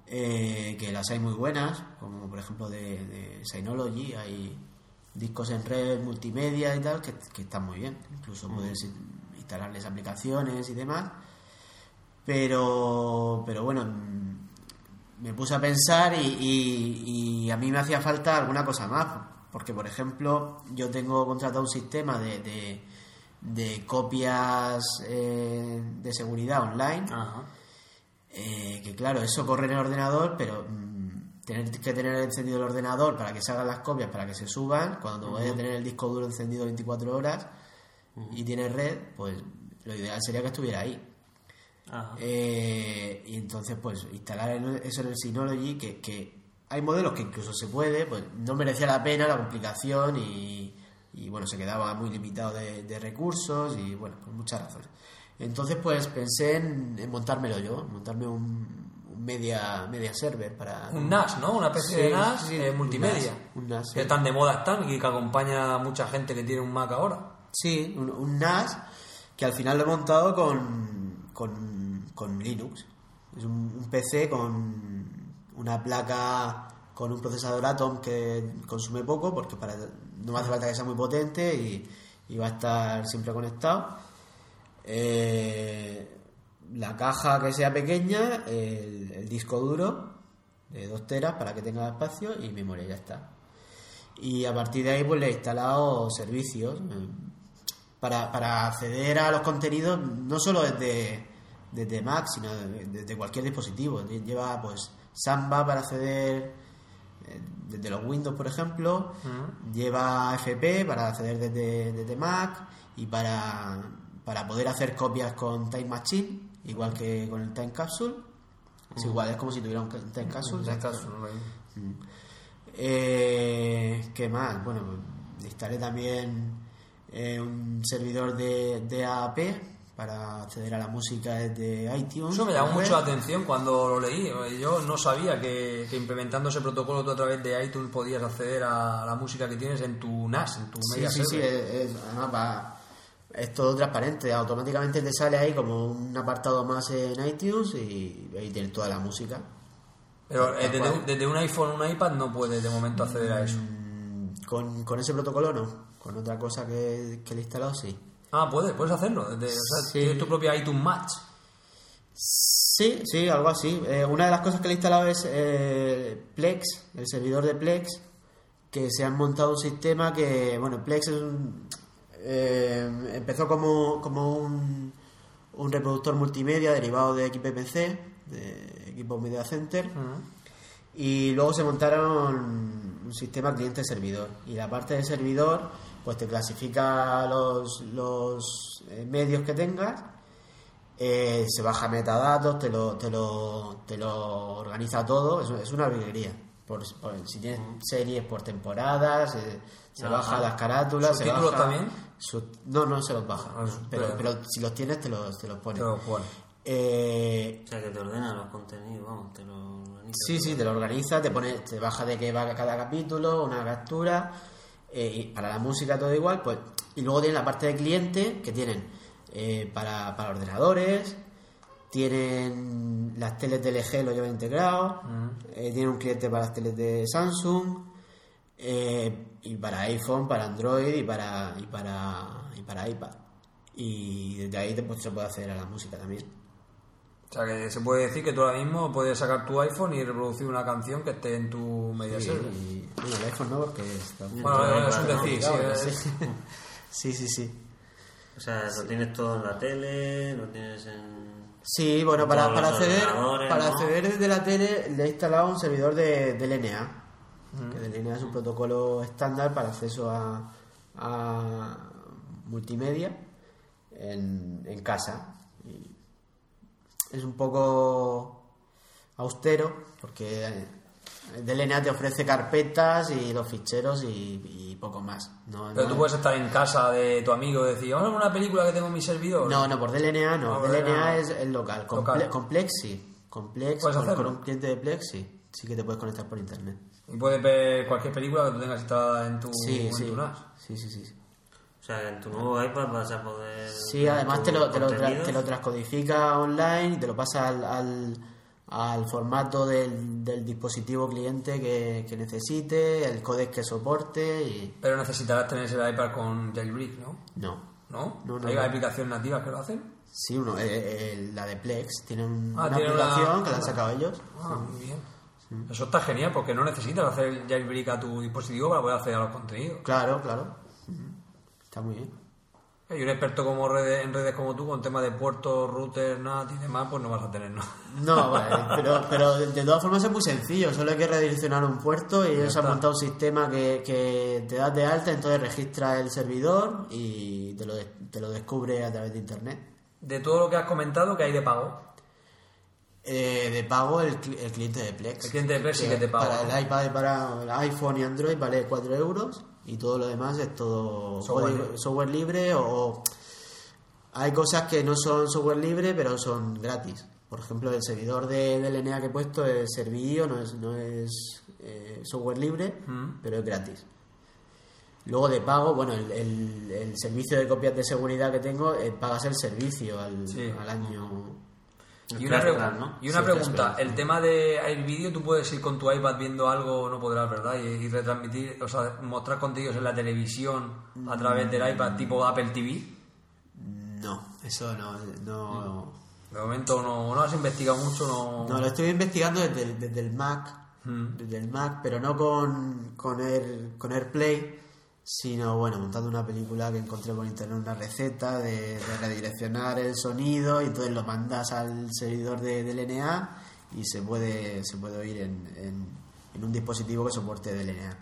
eh, que las hay muy buenas, como por ejemplo de, de Synology, hay discos en red multimedia y tal que, que están muy bien, incluso puedes instalarles aplicaciones y demás, pero, pero bueno, mm, me puse a pensar y, y- y a mí me hacía falta alguna cosa más, porque por ejemplo yo tengo contratado un sistema de, de, de copias eh, de seguridad online. Ajá. Eh, que claro, eso corre en el ordenador, pero mm, tener que tener encendido el ordenador para que se hagan las copias, para que se suban, cuando vaya a tener el disco duro encendido 24 horas y tiene red, pues lo ideal sería que estuviera ahí. Ajá. Eh, y entonces, pues instalar eso en el Synology, que, que hay modelos que incluso se puede, pues no merecía la pena la complicación y, y, bueno, se quedaba muy limitado de, de recursos y bueno, por muchas razones. Entonces pues pensé en, en montármelo yo, montarme un, un media, media server para... Un NAS, ¿no? Una especie Sí, de NAS sí, eh, multimedia. Un NAS, Que sí. tan de moda están y que acompaña a mucha gente que tiene un Mac ahora. Sí, un, un NAS que al final lo he montado con, con, con Linux. Es un, un PC con una placa con un procesador Atom que consume poco porque para, no me hace falta que sea muy potente y, y va a estar siempre conectado. Eh, la caja que sea pequeña, el, el disco duro de 2 teras para que tenga espacio y memoria, ya está. Y a partir de ahí pues le he instalado servicios eh, para, para acceder a los contenidos no solo desde, desde Mac, sino de- desde cualquier dispositivo. Lleva pues Samba para acceder eh, desde los Windows, por ejemplo. Lleva FP para acceder desde, desde Mac y para, para poder hacer copias con Time Machine, igual que con el Time Capsule. Es igual, es como si tuviera un Time Capsule. No lo mismo. Eh, ¿Qué más? Bueno, instalé también eh, un servidor de, de AAP para acceder a la música desde iTunes. Eso me llamó mucho la atención cuando lo leí. Yo no sabía que, que implementando ese protocolo tú a través de iTunes podías acceder a la música que tienes en tu NAS, en tu Sí, media sí, sí, server. además va- es todo transparente. Automáticamente te sale ahí como un apartado más en iTunes y ahí tienes toda la música. Pero eh, desde, un- desde un iPhone o un iPad no puedes de momento acceder a eso. Mm, Con, con ese protocolo no, con otra cosa que, que le he instalado sí. Ah, puedes, puedes hacerlo. Desde, o sea, Sí. tienes tu propia iTunes Match. Sí, sí, algo así. Eh, una de las cosas que le he instalado es eh, Plex, el servidor de Plex, que se han montado un sistema que, bueno, Plex es un- eh, empezó como, como un, un reproductor multimedia derivado de XPPC, de Equipo Media Center, y luego se montaron un sistema cliente-servidor. Y la parte del servidor, pues te clasifica los, los eh, medios que tengas eh, se baja metadatos, te lo, te lo, te lo organiza todo, es, es una virguería. Por, por- si tienes series por temporadas, eh, se Se baja las carátulas, se ¿Subtítulos baja- también? Su- no, no se los baja, Ah, pero, pero- pero si los tienes te los, te los pone. Pero, bueno. Eh, O sea, que te ordena los contenidos, vamos, te lo organiza. Sí, sí, te lo organiza, te pone, te baja de qué va cada capítulo, una captura, eh, y para la música todo igual, pues, y luego tienen la parte de cliente que tienen eh, para, para ordenadores, tienen las teles de LG lo llevan integrado, eh, tienen un cliente para las teles de Samsung, eh, y para iPhone, para Android y para y para y para iPad. Y desde ahí después se puede acceder a la música también. O sea, que se puede decir que tú ahora mismo puedes sacar tu iPhone y reproducir una canción que esté en tu media Sí, y- bueno, el iPhone no, porque está Bueno, es un decir, sí, es- sí. sí. O sea, lo tienes todo en la tele, lo tienes en... Sí, bueno, para, acceder para ¿no? acceder desde la tele le he instalado un servidor de, de LNA, que es un protocolo estándar para acceso a, a multimedia en, en casa. Y es un poco austero porque eh, DLNA te ofrece carpetas y los ficheros y, y poco más. No, Pero no- tú puedes estar en casa de tu amigo y decir, vamos a ver una película que tengo en mi servidor. No, no, por DLNA no. No, por DLNA DLNA. es el local. Con, Local. Ple- con. Con un cliente de Plex sí. Sí que te puedes conectar por internet. Y puedes ver cualquier película que tú tengas instalada en tu, Sí, en sí. tu NAS. Sí, sí, sí. O sea, en tu nuevo iPad vas a poder... Sí, además te lo, te, lo te lo transcodifica online y te lo pasa al, al, al formato del, del dispositivo cliente que, que necesite, el códec que soporte y... Pero necesitarás tener ese iPad con jailbreak, ¿no? No. ¿No? No, no, ¿Hay no. aplicaciones nativas que lo hacen? Sí, uno, eh, eh, la de Plex tiene un- Ah, una tiene una- aplicación que la han sacado ellos. Ah, muy bien. Eso está genial porque no necesitas hacer el jailbreak a tu dispositivo para poder acceder a los contenidos. Claro, claro. Ujú. Está muy bien. Y un experto como redes, en redes como tú, con temas de puertos, routers, NAT y demás, pues no vas a tener nada. No, vale, pero, pero de, todas formas es muy sencillo, solo hay que redireccionar un puerto y ellos han montado un sistema que, que te das de alta, entonces registra el servidor y te lo, te lo descubre a través de internet. De todo lo que has comentado, que hay de pago. Eh, de pago el, el cliente de Plex. El cliente de Plex sí que te paga, Para el iPad para el iPhone y Android vale 4 euros y todo lo demás es todo Software libre. software libre o hay cosas que no son software libre pero son gratis. Por ejemplo, el servidor de, del que he puesto es Servillo, no es, no es eh, software libre, Mm. pero es gratis. Luego de pago, bueno, el, el- el servicio de copias de seguridad que tengo, eh, pagas el servicio al, Sí. al año. Y una, y una Sí, pregunta, Plan. el tema de Air Video, tú puedes ir con tu iPad viendo algo, no podrás, ¿verdad? Y, y retransmitir, o sea, mostrar contenidos en la televisión a través del iPad tipo Apple TV. No, eso no. no De momento no, no has investigado mucho, no... No, lo estoy investigando desde el, desde el Mac, Mm. desde el Mac, pero no con, con, Air, con AirPlay, sino, bueno, montando una película que encontré por internet, una receta de, redireccionar el sonido y entonces lo mandas al servidor de, del LNA y se puede, se puede oír en, en, en un dispositivo que soporte DLNA.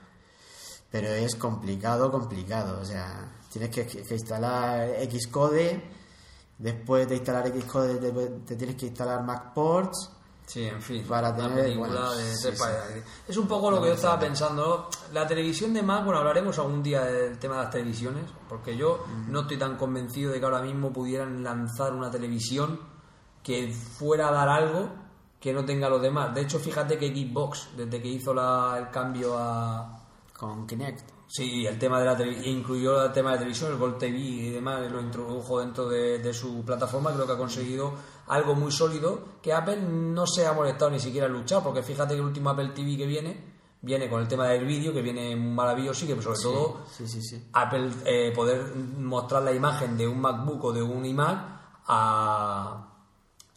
Pero es complicado, complicado, o sea, tienes que, que instalar Xcode, después de instalar Xcode te, te tienes que instalar MacPorts, Sí, en fin. Para tener, película bueno, de sí, países. Es un poco lo que yo estaba pensando. La televisión de Mac, bueno, hablaremos algún día del tema de las televisiones, porque yo no estoy tan convencido de que ahora mismo pudieran lanzar una televisión que fuera a dar algo que no tenga los demás. De hecho, fíjate que Xbox, desde que hizo la- el cambio a, con Kinect. Sí, el tema de la incluyó el tema de la televisión, el Gold TV y demás, lo introdujo dentro de, de su plataforma, creo que ha conseguido algo muy sólido, que Apple no se ha molestado ni siquiera en luchar, porque fíjate que el último Apple TV que viene, viene con el tema del vídeo, que viene maravilloso y que sobre todo Sí, sí, sí. Apple eh, poder mostrar la imagen de un MacBook o de un iMac a,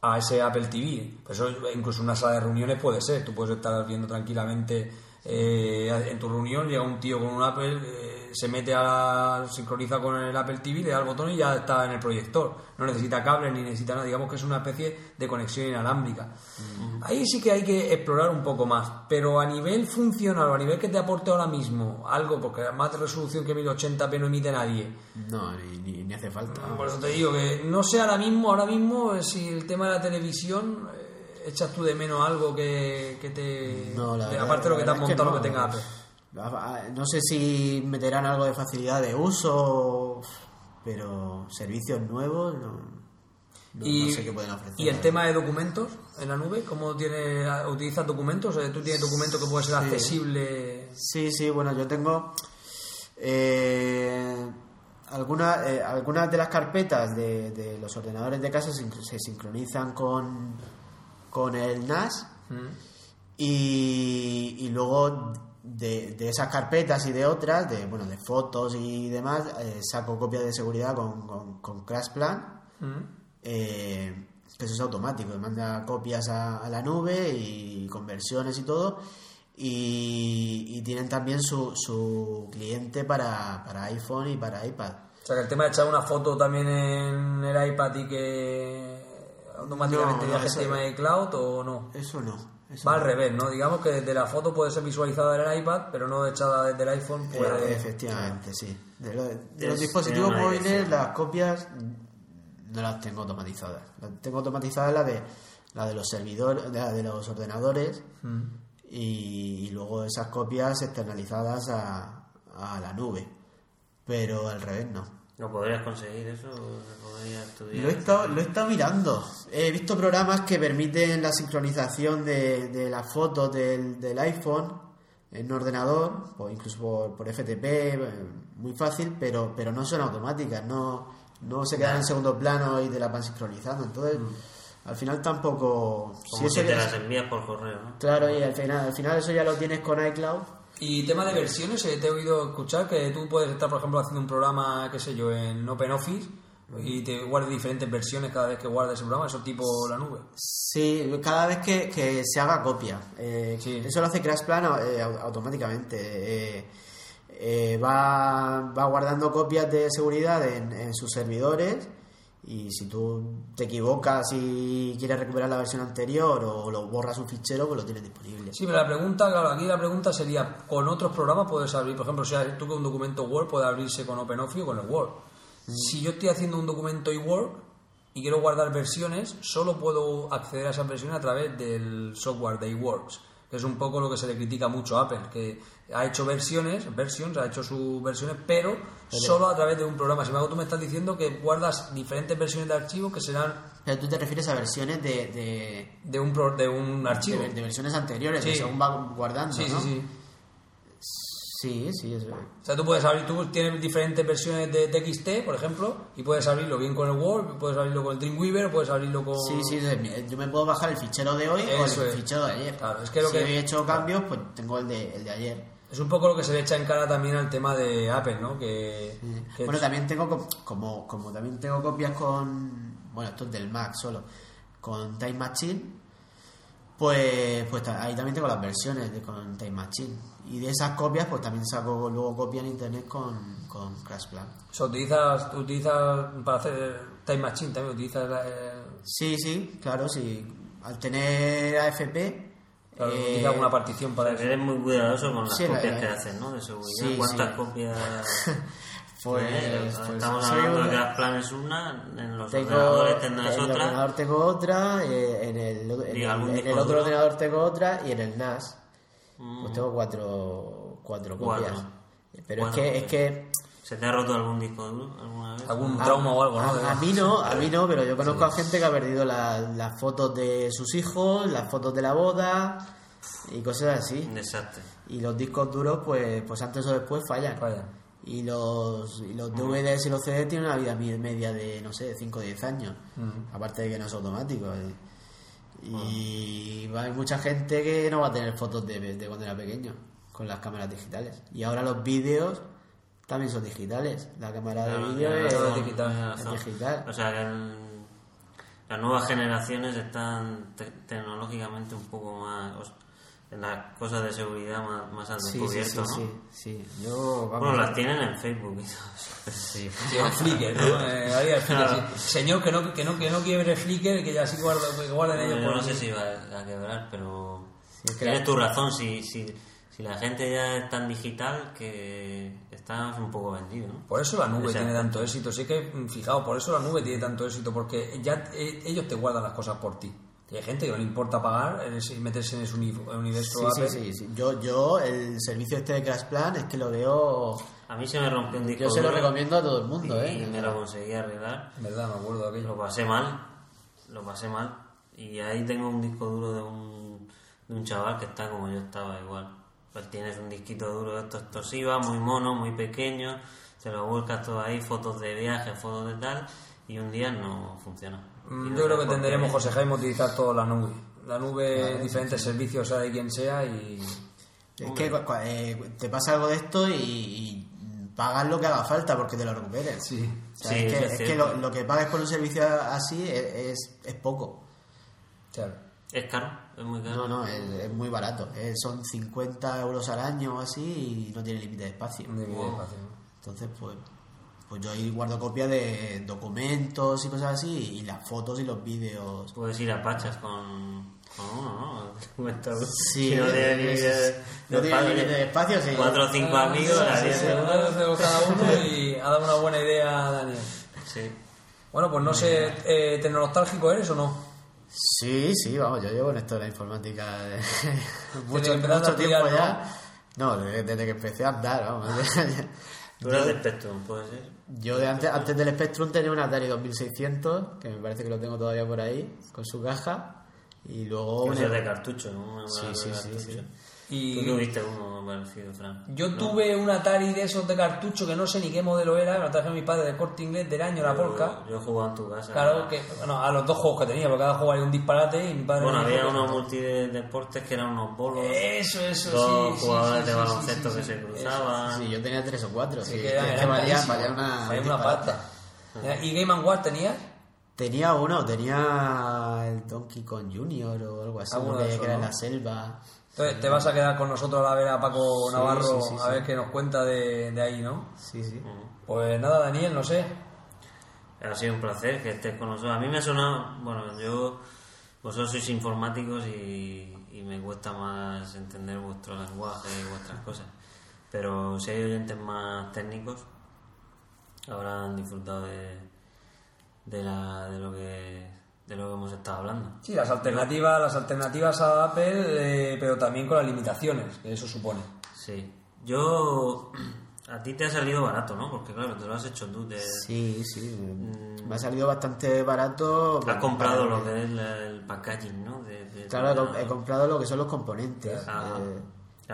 a ese Apple TV. Pues eso incluso una sala de reuniones puede ser. Tú puedes estar viendo tranquilamente eh, en tu reunión, llega un tío con un Apple, eh, se mete a la, sincroniza con el Apple TV, le da el botón y ya está en el proyector. No necesita cable ni necesita nada. Digamos que es una especie de conexión inalámbrica. Ahí sí que hay que explorar un poco más. Pero a nivel funcional o a nivel que te aporte ahora mismo algo, porque más de resolución que 1080p no emite nadie. No, ni, ni, ni hace falta. Por eso te digo que no sé ahora mismo, ahora mismo si el tema de la televisión eh, echas tú de menos algo que, que te... No, la de- aparte de lo que te es montado, no. lo que tenga Apple. Ah, No sé si meterán algo de facilidad de uso, pero servicios nuevos no, no, y, no sé qué pueden ofrecer. y el tema de documentos en la nube, ¿cómo tiene, utilizas documentos? Eh, ¿Tú tienes documentos que puede ser Sí. accesible? Sí, sí, bueno, yo tengo eh, alguna- eh, algunas de las carpetas de, de los ordenadores de casa se, se sincronizan con, con el NAS ¿Mm? y, y luego de, de esas carpetas y de otras, de, bueno, de fotos y demás, eh, saco copias de seguridad con, con, con Crash Plan. ¿Mm? eh, que eso es automático, me manda copias a, a la nube y conversiones y todo. Y, y tienen también su, su cliente para, para iPhone y para iPad. O sea, que el tema de echar una foto también en el iPad y que automáticamente No, viaje el tema de cloud o no. Eso no. Eso Va al no. revés, ¿no? Digamos que desde la foto puede ser visualizada en el iPad, pero no echada desde el iPhone. Eh, Puede... efectivamente, sí. De, lo- de Es- los dispositivos móviles, las copias no las tengo automatizadas. Las tengo automatizadas la de la de los servidores, de, la de los ordenadores Mm. y, y luego esas copias externalizadas a, a la nube. Pero al revés no. ¿Lo podrías conseguir eso? ¿Lo podrías estudiar? Lo he, estado, lo he estado mirando. He visto programas que permiten la sincronización de, de las fotos del, del iPhone en un ordenador, o incluso por, por FTP, eh, muy fácil, pero, pero no son automáticas, no, no se quedan en segundo plano y te las van sincronizando. Entonces, al final tampoco... Como si si te las envías por correo, ¿no? Claro, y al final, al final eso ya lo tienes con iCloud. Y tema de versiones, eh, te he oído escuchar que tú puedes estar, por ejemplo, haciendo un programa, qué sé yo, en OpenOffice y te guardes diferentes versiones cada vez que guardes ese programa, eso tipo la nube. Sí, cada vez que, que se haga copia. Eh, Sí. Eso lo hace CrashPlan eh, au- automáticamente. Eh, eh, va, va guardando copias de seguridad en, en sus servidores y si tú te equivocas y quieres recuperar la versión anterior o lo borras un fichero, pues lo tienes disponible. Sí, pero la pregunta, claro, aquí la pregunta sería, ¿con otros programas puedes abrir? Por ejemplo, si tú con un documento Word puede abrirse con OpenOffice o con el Word. Si yo estoy haciendo un documento iWork y quiero guardar versiones, solo puedo acceder a esas versiones a través del software de iWorks, que es un poco lo que se le critica mucho a Apple, que ha hecho versiones, versions, ha hecho sus versiones, pero solo a través de un programa. Sin embargo, tú me estás diciendo que guardas diferentes versiones de archivos que serán Pero tú te refieres a versiones de, de, de un, pro- de un archivo. de, de versiones anteriores, Sí. que según va guardando, Sí, ¿no? sí, sí. Sí, sí, eso. O sea, tú puedes abrir, tú tienes diferentes versiones de TXT, por ejemplo, y puedes abrirlo bien con el Word, puedes abrirlo con el Dreamweaver, puedes abrirlo con... Sí, sí, yo me puedo bajar el fichero de hoy Eso o el es. fichero de ayer. Claro, es que lo si que- he hecho cambios, pues tengo el de, el de ayer. Es un poco lo que se le echa en cara también al tema de Apple, ¿no? Que, que- Bueno, también tengo co- como, como también tengo copias con bueno, esto es del Mac solo, con Time Machine, pues pues ahí también tengo las versiones de con Time Machine y de esas copias pues también saco luego copia en internet con, con Crash Plan. o sea, utilizas, utilizas para hacer Time Machine también, utilizas... eh, Sí, sí, claro, sí. Al tener AFP claro, eh, utilizas alguna partición para eso. Eres muy cuidadoso con las Sí, copias la- que haces, ¿no? De seguridad. Sí, ¿Cuántas sí. copias? pues, Eh, pues Estamos soy hablando de que las planes una, en los Tengo, ordenadores en tendrás el otra. ordenador tengo otra, eh, en el, en Y el- algún en el otro duro. ordenador tengo otra y en el NAS Mm, pues tengo cuatro, cuatro Cuatro. copias. Pero es que, es copias. que ¿Se te ha roto algún disco duro alguna vez? Algún a, trauma o algo, ¿no? a- a mí no, a mí no, pero yo conozco a gente que ha perdido la- las fotos de sus hijos, las fotos de la boda y cosas así. Un desastre. Y los discos duros, pues, pues antes o después fallan. Y los, y los DVDs y los CDs tienen una vida media de, no sé, 5 o 10 años. Aparte de que no es automático. eh. Y hay mucha gente que no va a tener fotos de, de cuando era pequeño con las cámaras digitales. Y ahora los vídeos también son digitales. La cámara de vídeo es, digital. es. O sea que el- las nuevas generaciones están te- tecnológicamente un poco más. Las cosas de seguridad más, más al Sí, sí, descubierto, sí, ¿no? sí, sí. Yo, vamos, Bueno, las tienen en Facebook y todo. sí. Sí, el Flickr, ¿no? Eh, ahí el Flickr, sí. Señor, que no, que no, que no quiebre Flickr, que ya sí guarda, que guarden ellos Yo no sé si va a quebrar, pero es que tienes la- tu razón. Si, si, si la gente ya es tan digital que estás un poco vendido, ¿no? Por eso la nube Exacto. tiene tanto éxito. Sí que, fijaos, por eso la nube tiene tanto éxito, porque ya eh, ellos te guardan las cosas por ti. Y hay gente que no le importa pagar y meterse en ese uni- universo Sí, Apple. sí, sí, sí. Yo, yo, el servicio este de Crash Plan es que lo veo. A mí se me rompió un disco Yo se lo recomiendo a todo el mundo, y ¿eh? me lo conseguí arreglar. En verdad, me acuerdo de aquello. Lo pasé mal, lo pasé mal. Y ahí tengo un disco duro de un, de un chaval que está como yo estaba igual. Pues tienes un disquito duro de estos Toshiba, muy mono, muy pequeño. Te lo buscas todo ahí, fotos de viaje, fotos de tal. Y un día no funciona. Mm, no Yo creo que tendremos, José Jaime, utilizar toda la nube. La nube, diferentes servicios, sea de quien sea, y Es que eh, te pasa algo de esto y, y pagas lo que haga falta porque te lo recuperen. Sí. O sea, Sí, es que, eso es es que cierto. lo, lo que pagues por un servicio así es, es, es poco. Claro. Es caro, es muy caro. No, no, es, es muy barato. Eh, son 50 euros al año o así y no tiene límite de espacio. Un límite de espacio, ¿no? Entonces, pues, pues yo ahí guardo copia de documentos y cosas así y las fotos y los vídeos. Puedes ir a pachas con, con uno, ¿no? Sí, no tiene límite de, espacio, límite de espacio, sí. Cuatro o cinco Ah, amigos, sí, la cada uno y ha dado una buena idea, Daniel. Sí. Bueno, pues no sé, eh, ¿tecnológico eres o no? Sí, sí, vamos, yo llevo en esto de la informática de mucho, mucho tiempo ya. No, desde, desde que empecé a andar, vamos. Tú de Spectrum, puede ser. Yo de antes, antes del Spectrum tenía un Atari 2600, que me parece que lo tengo todavía por ahí, con su caja. Y luego... Eso un- es de cartucho, ¿no? Una Sí, sí, sí, sí. Y Tú tuviste uno parecido, Fran. yo tuve un Atari de esos de cartucho que no sé ni qué modelo era, me lo traje mi padre de corte inglés del año, la polka. Yo, yo jugaba en tu casa. Claro, que, bueno, a los dos juegos que tenía, porque cada juego hay un disparate y mi padre. Bueno, había unos multi de deportes que eran unos bolos. Eso, eso, dos sí, sí, jugadores sí, de sí, baloncesto sí, que sí, se sí. cruzaban. Sí, yo tenía tres o cuatro, sí. Sí, que que, carísimos. valían una, Valían una pasta. ¿Y Game Watch tenía? Tenía uno, tenía el Donkey Kong Junior o algo así, de que, era en ¿no? la selva. Entonces, te vas a quedar con nosotros a ver a Paco Sí, Navarro sí, sí, a sí. ver qué nos cuenta de, de ahí, ¿no? Sí, sí. Pues nada, Daniel, no sé. Ha sido un placer que estés con nosotros. A mí me ha sonado, bueno, yo, vosotros sois informáticos y, y me cuesta más entender vuestro lenguaje y vuestras cosas. Pero si hay oyentes más técnicos, habrán disfrutado de, de, la, de lo que de lo que hemos estado hablando. Sí, las alternativas, las alternativas a Apple, eh, pero también con las limitaciones que eso supone. Sí. Yo a ti te ha salido barato, ¿no? Porque claro, te lo has hecho tú de Sí, sí. Me ha salido bastante barato. has comprado lo que es el packaging, ¿no? De, de- Claro, he comprado lo que son los componentes. Ah, Eh,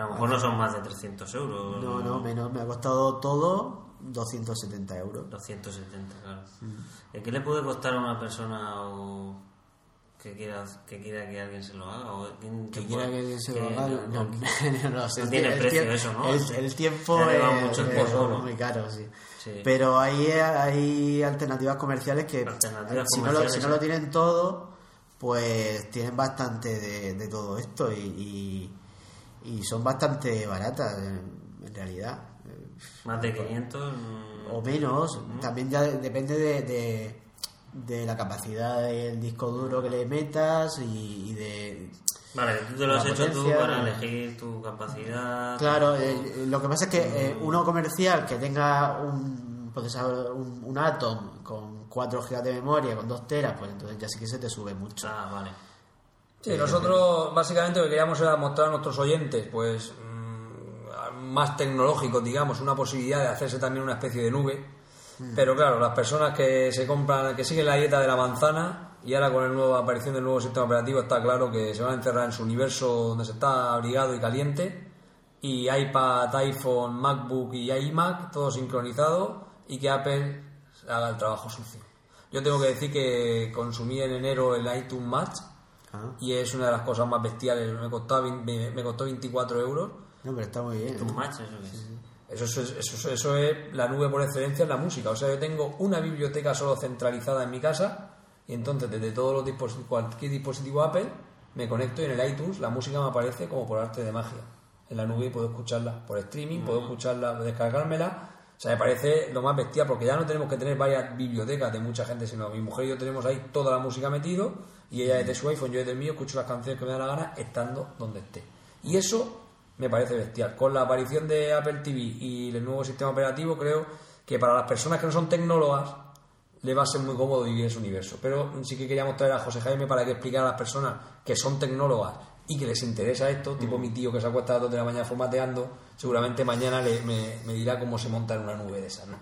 a lo mejor no son más de 300 euros. no, no, menos. Me ha costado todo 270 euros. 270, claro. Mm. ¿Y qué le puede costar a una persona o que quiera que quiera que alguien se lo haga? O quién- Que quiera puede- que se que lo haga. no- No, no, no, sé, no tiene el precio eso, ¿no? El, tiempo es, es muy caro, sí. Sí. Pero hay, hay alternativas comerciales que, Alternativas si, no lo, comerciales, si no lo tienen todo, pues tienen bastante de, de todo esto y, y, y son bastante baratas en, en realidad. Más de 500. mm, O menos, también ya de- depende de, de, de la capacidad del disco duro que le metas y, y de... Vale, tú te lo has hecho tú para eh. elegir tu capacidad. Claro, eh, lo que pasa es que eh, uno comercial que tenga un procesador, un, un Atom con 4 GB de memoria, con 2 teras, pues entonces ya sí que se te sube mucho. Ah, vale. Sí, nosotros básicamente lo que queríamos era mostrar a nuestros oyentes, pues mm, más tecnológicos, digamos, una posibilidad de hacerse también una especie de nube. Pero claro, las personas que se compran, que siguen la dieta de la manzana y ahora con la nueva aparición del nuevo sistema operativo está claro que se van a encerrar en su universo donde se está abrigado y caliente y iPad, iPhone, MacBook y iMac todo sincronizado y que Apple haga el trabajo sucio. Yo tengo que decir que consumí en enero el iTunes Match Ah, y es una de las cosas más bestiales. Me costó, me, me costó 24 euros. No, pero está muy bien. ¿eh? match, eso que es. Eso, es- eso, es- eso es la nube por excelencia en la música. O sea, yo tengo una biblioteca solo centralizada en mi casa y entonces desde todos los dispositivos, cualquier dispositivo Apple, me conecto y en el iTunes la música me aparece como por arte de magia. En la nube puedo escucharla por streaming, puedo escucharla, descargármela. O sea, me parece lo más bestial porque ya no tenemos que tener varias bibliotecas de mucha gente, sino mi mujer y yo tenemos ahí toda la música metido y ella desde su iPhone, yo desde el mío, escucho las canciones que me da la gana estando donde esté. Y eso me parece bestial. Con la aparición de Apple TV y el nuevo sistema operativo, creo que para las personas que no son tecnólogas le va a ser muy cómodo vivir ese universo. Pero sí que queríamos traer a José Jaime para que explicara a las personas que son tecnólogas y que les interesa esto, tipo mi tío que se acuesta a las 2 de la mañana formateando, seguramente mañana le- me, me dirá cómo se monta en una nube de esas, ¿no?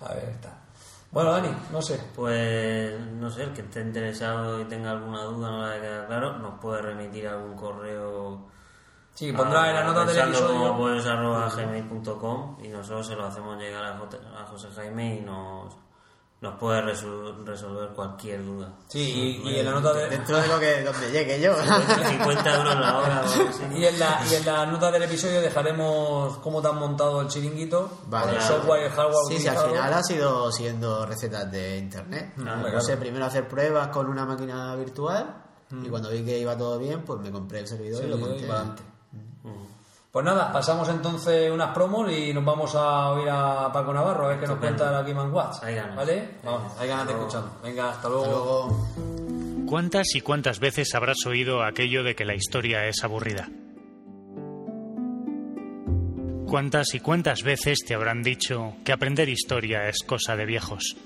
A ver, está. Bueno, Dani, no sé. Pues no sé, el que esté interesado y tenga alguna duda, no la quedado claro, nos puede remitir algún correo. Sí, pondrá en la nota del episodio. gmail.com y nosotros se lo hacemos llegar a, José Jaime y nos, nos puede resol- resolver cualquier duda. Sí, y, y en la nota de, Dentro de lo que donde llegue yo. 50 euros la hora. Y en, la, y en la nota del episodio dejaremos cómo te han montado el chiringuito, Vale. el software y el hardware Sí, sí, al final ha sido siguiendo recetas de internet. Ah, no claro. sé, primero hacer pruebas con una máquina virtual y cuando vi que iba todo bien, pues me compré el servidor y lo monté. Pues nada, pasamos entonces unas promos y nos vamos a oír a Paco Navarro a ver qué nos cuenta la Game Watch. Hay ganas. ¿Vale? Vamos, hay ganas de escucharlo. Venga, hasta luego. Hasta luego. ¿Cuántas y cuántas veces habrás oído aquello de que la historia es aburrida? ¿Cuántas y cuántas veces te habrán dicho que aprender historia es cosa de viejos?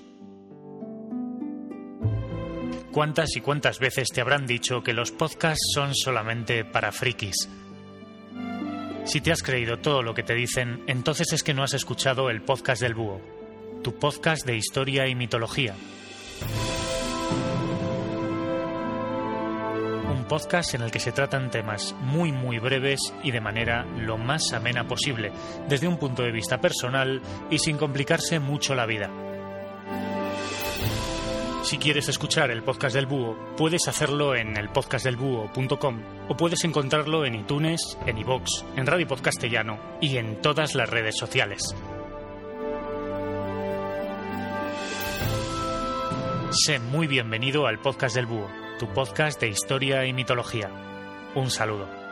¿Cuántas y cuántas veces te habrán dicho que los podcasts son solamente para frikis? Si te has creído todo lo que te dicen, entonces es que no has escuchado el podcast del Búho, tu podcast de historia y mitología. Un podcast en el que se tratan temas muy muy breves y de manera lo más amena posible, desde un punto de vista personal y sin complicarse mucho la vida. Si quieres escuchar el podcast del búho, puedes hacerlo en elpodcastdelbúho.com o puedes encontrarlo en iTunes, en iVoox, en Radio Podcastellano y en todas las redes sociales. Sé muy bienvenido al podcast del búho, tu podcast de historia y mitología. Un saludo.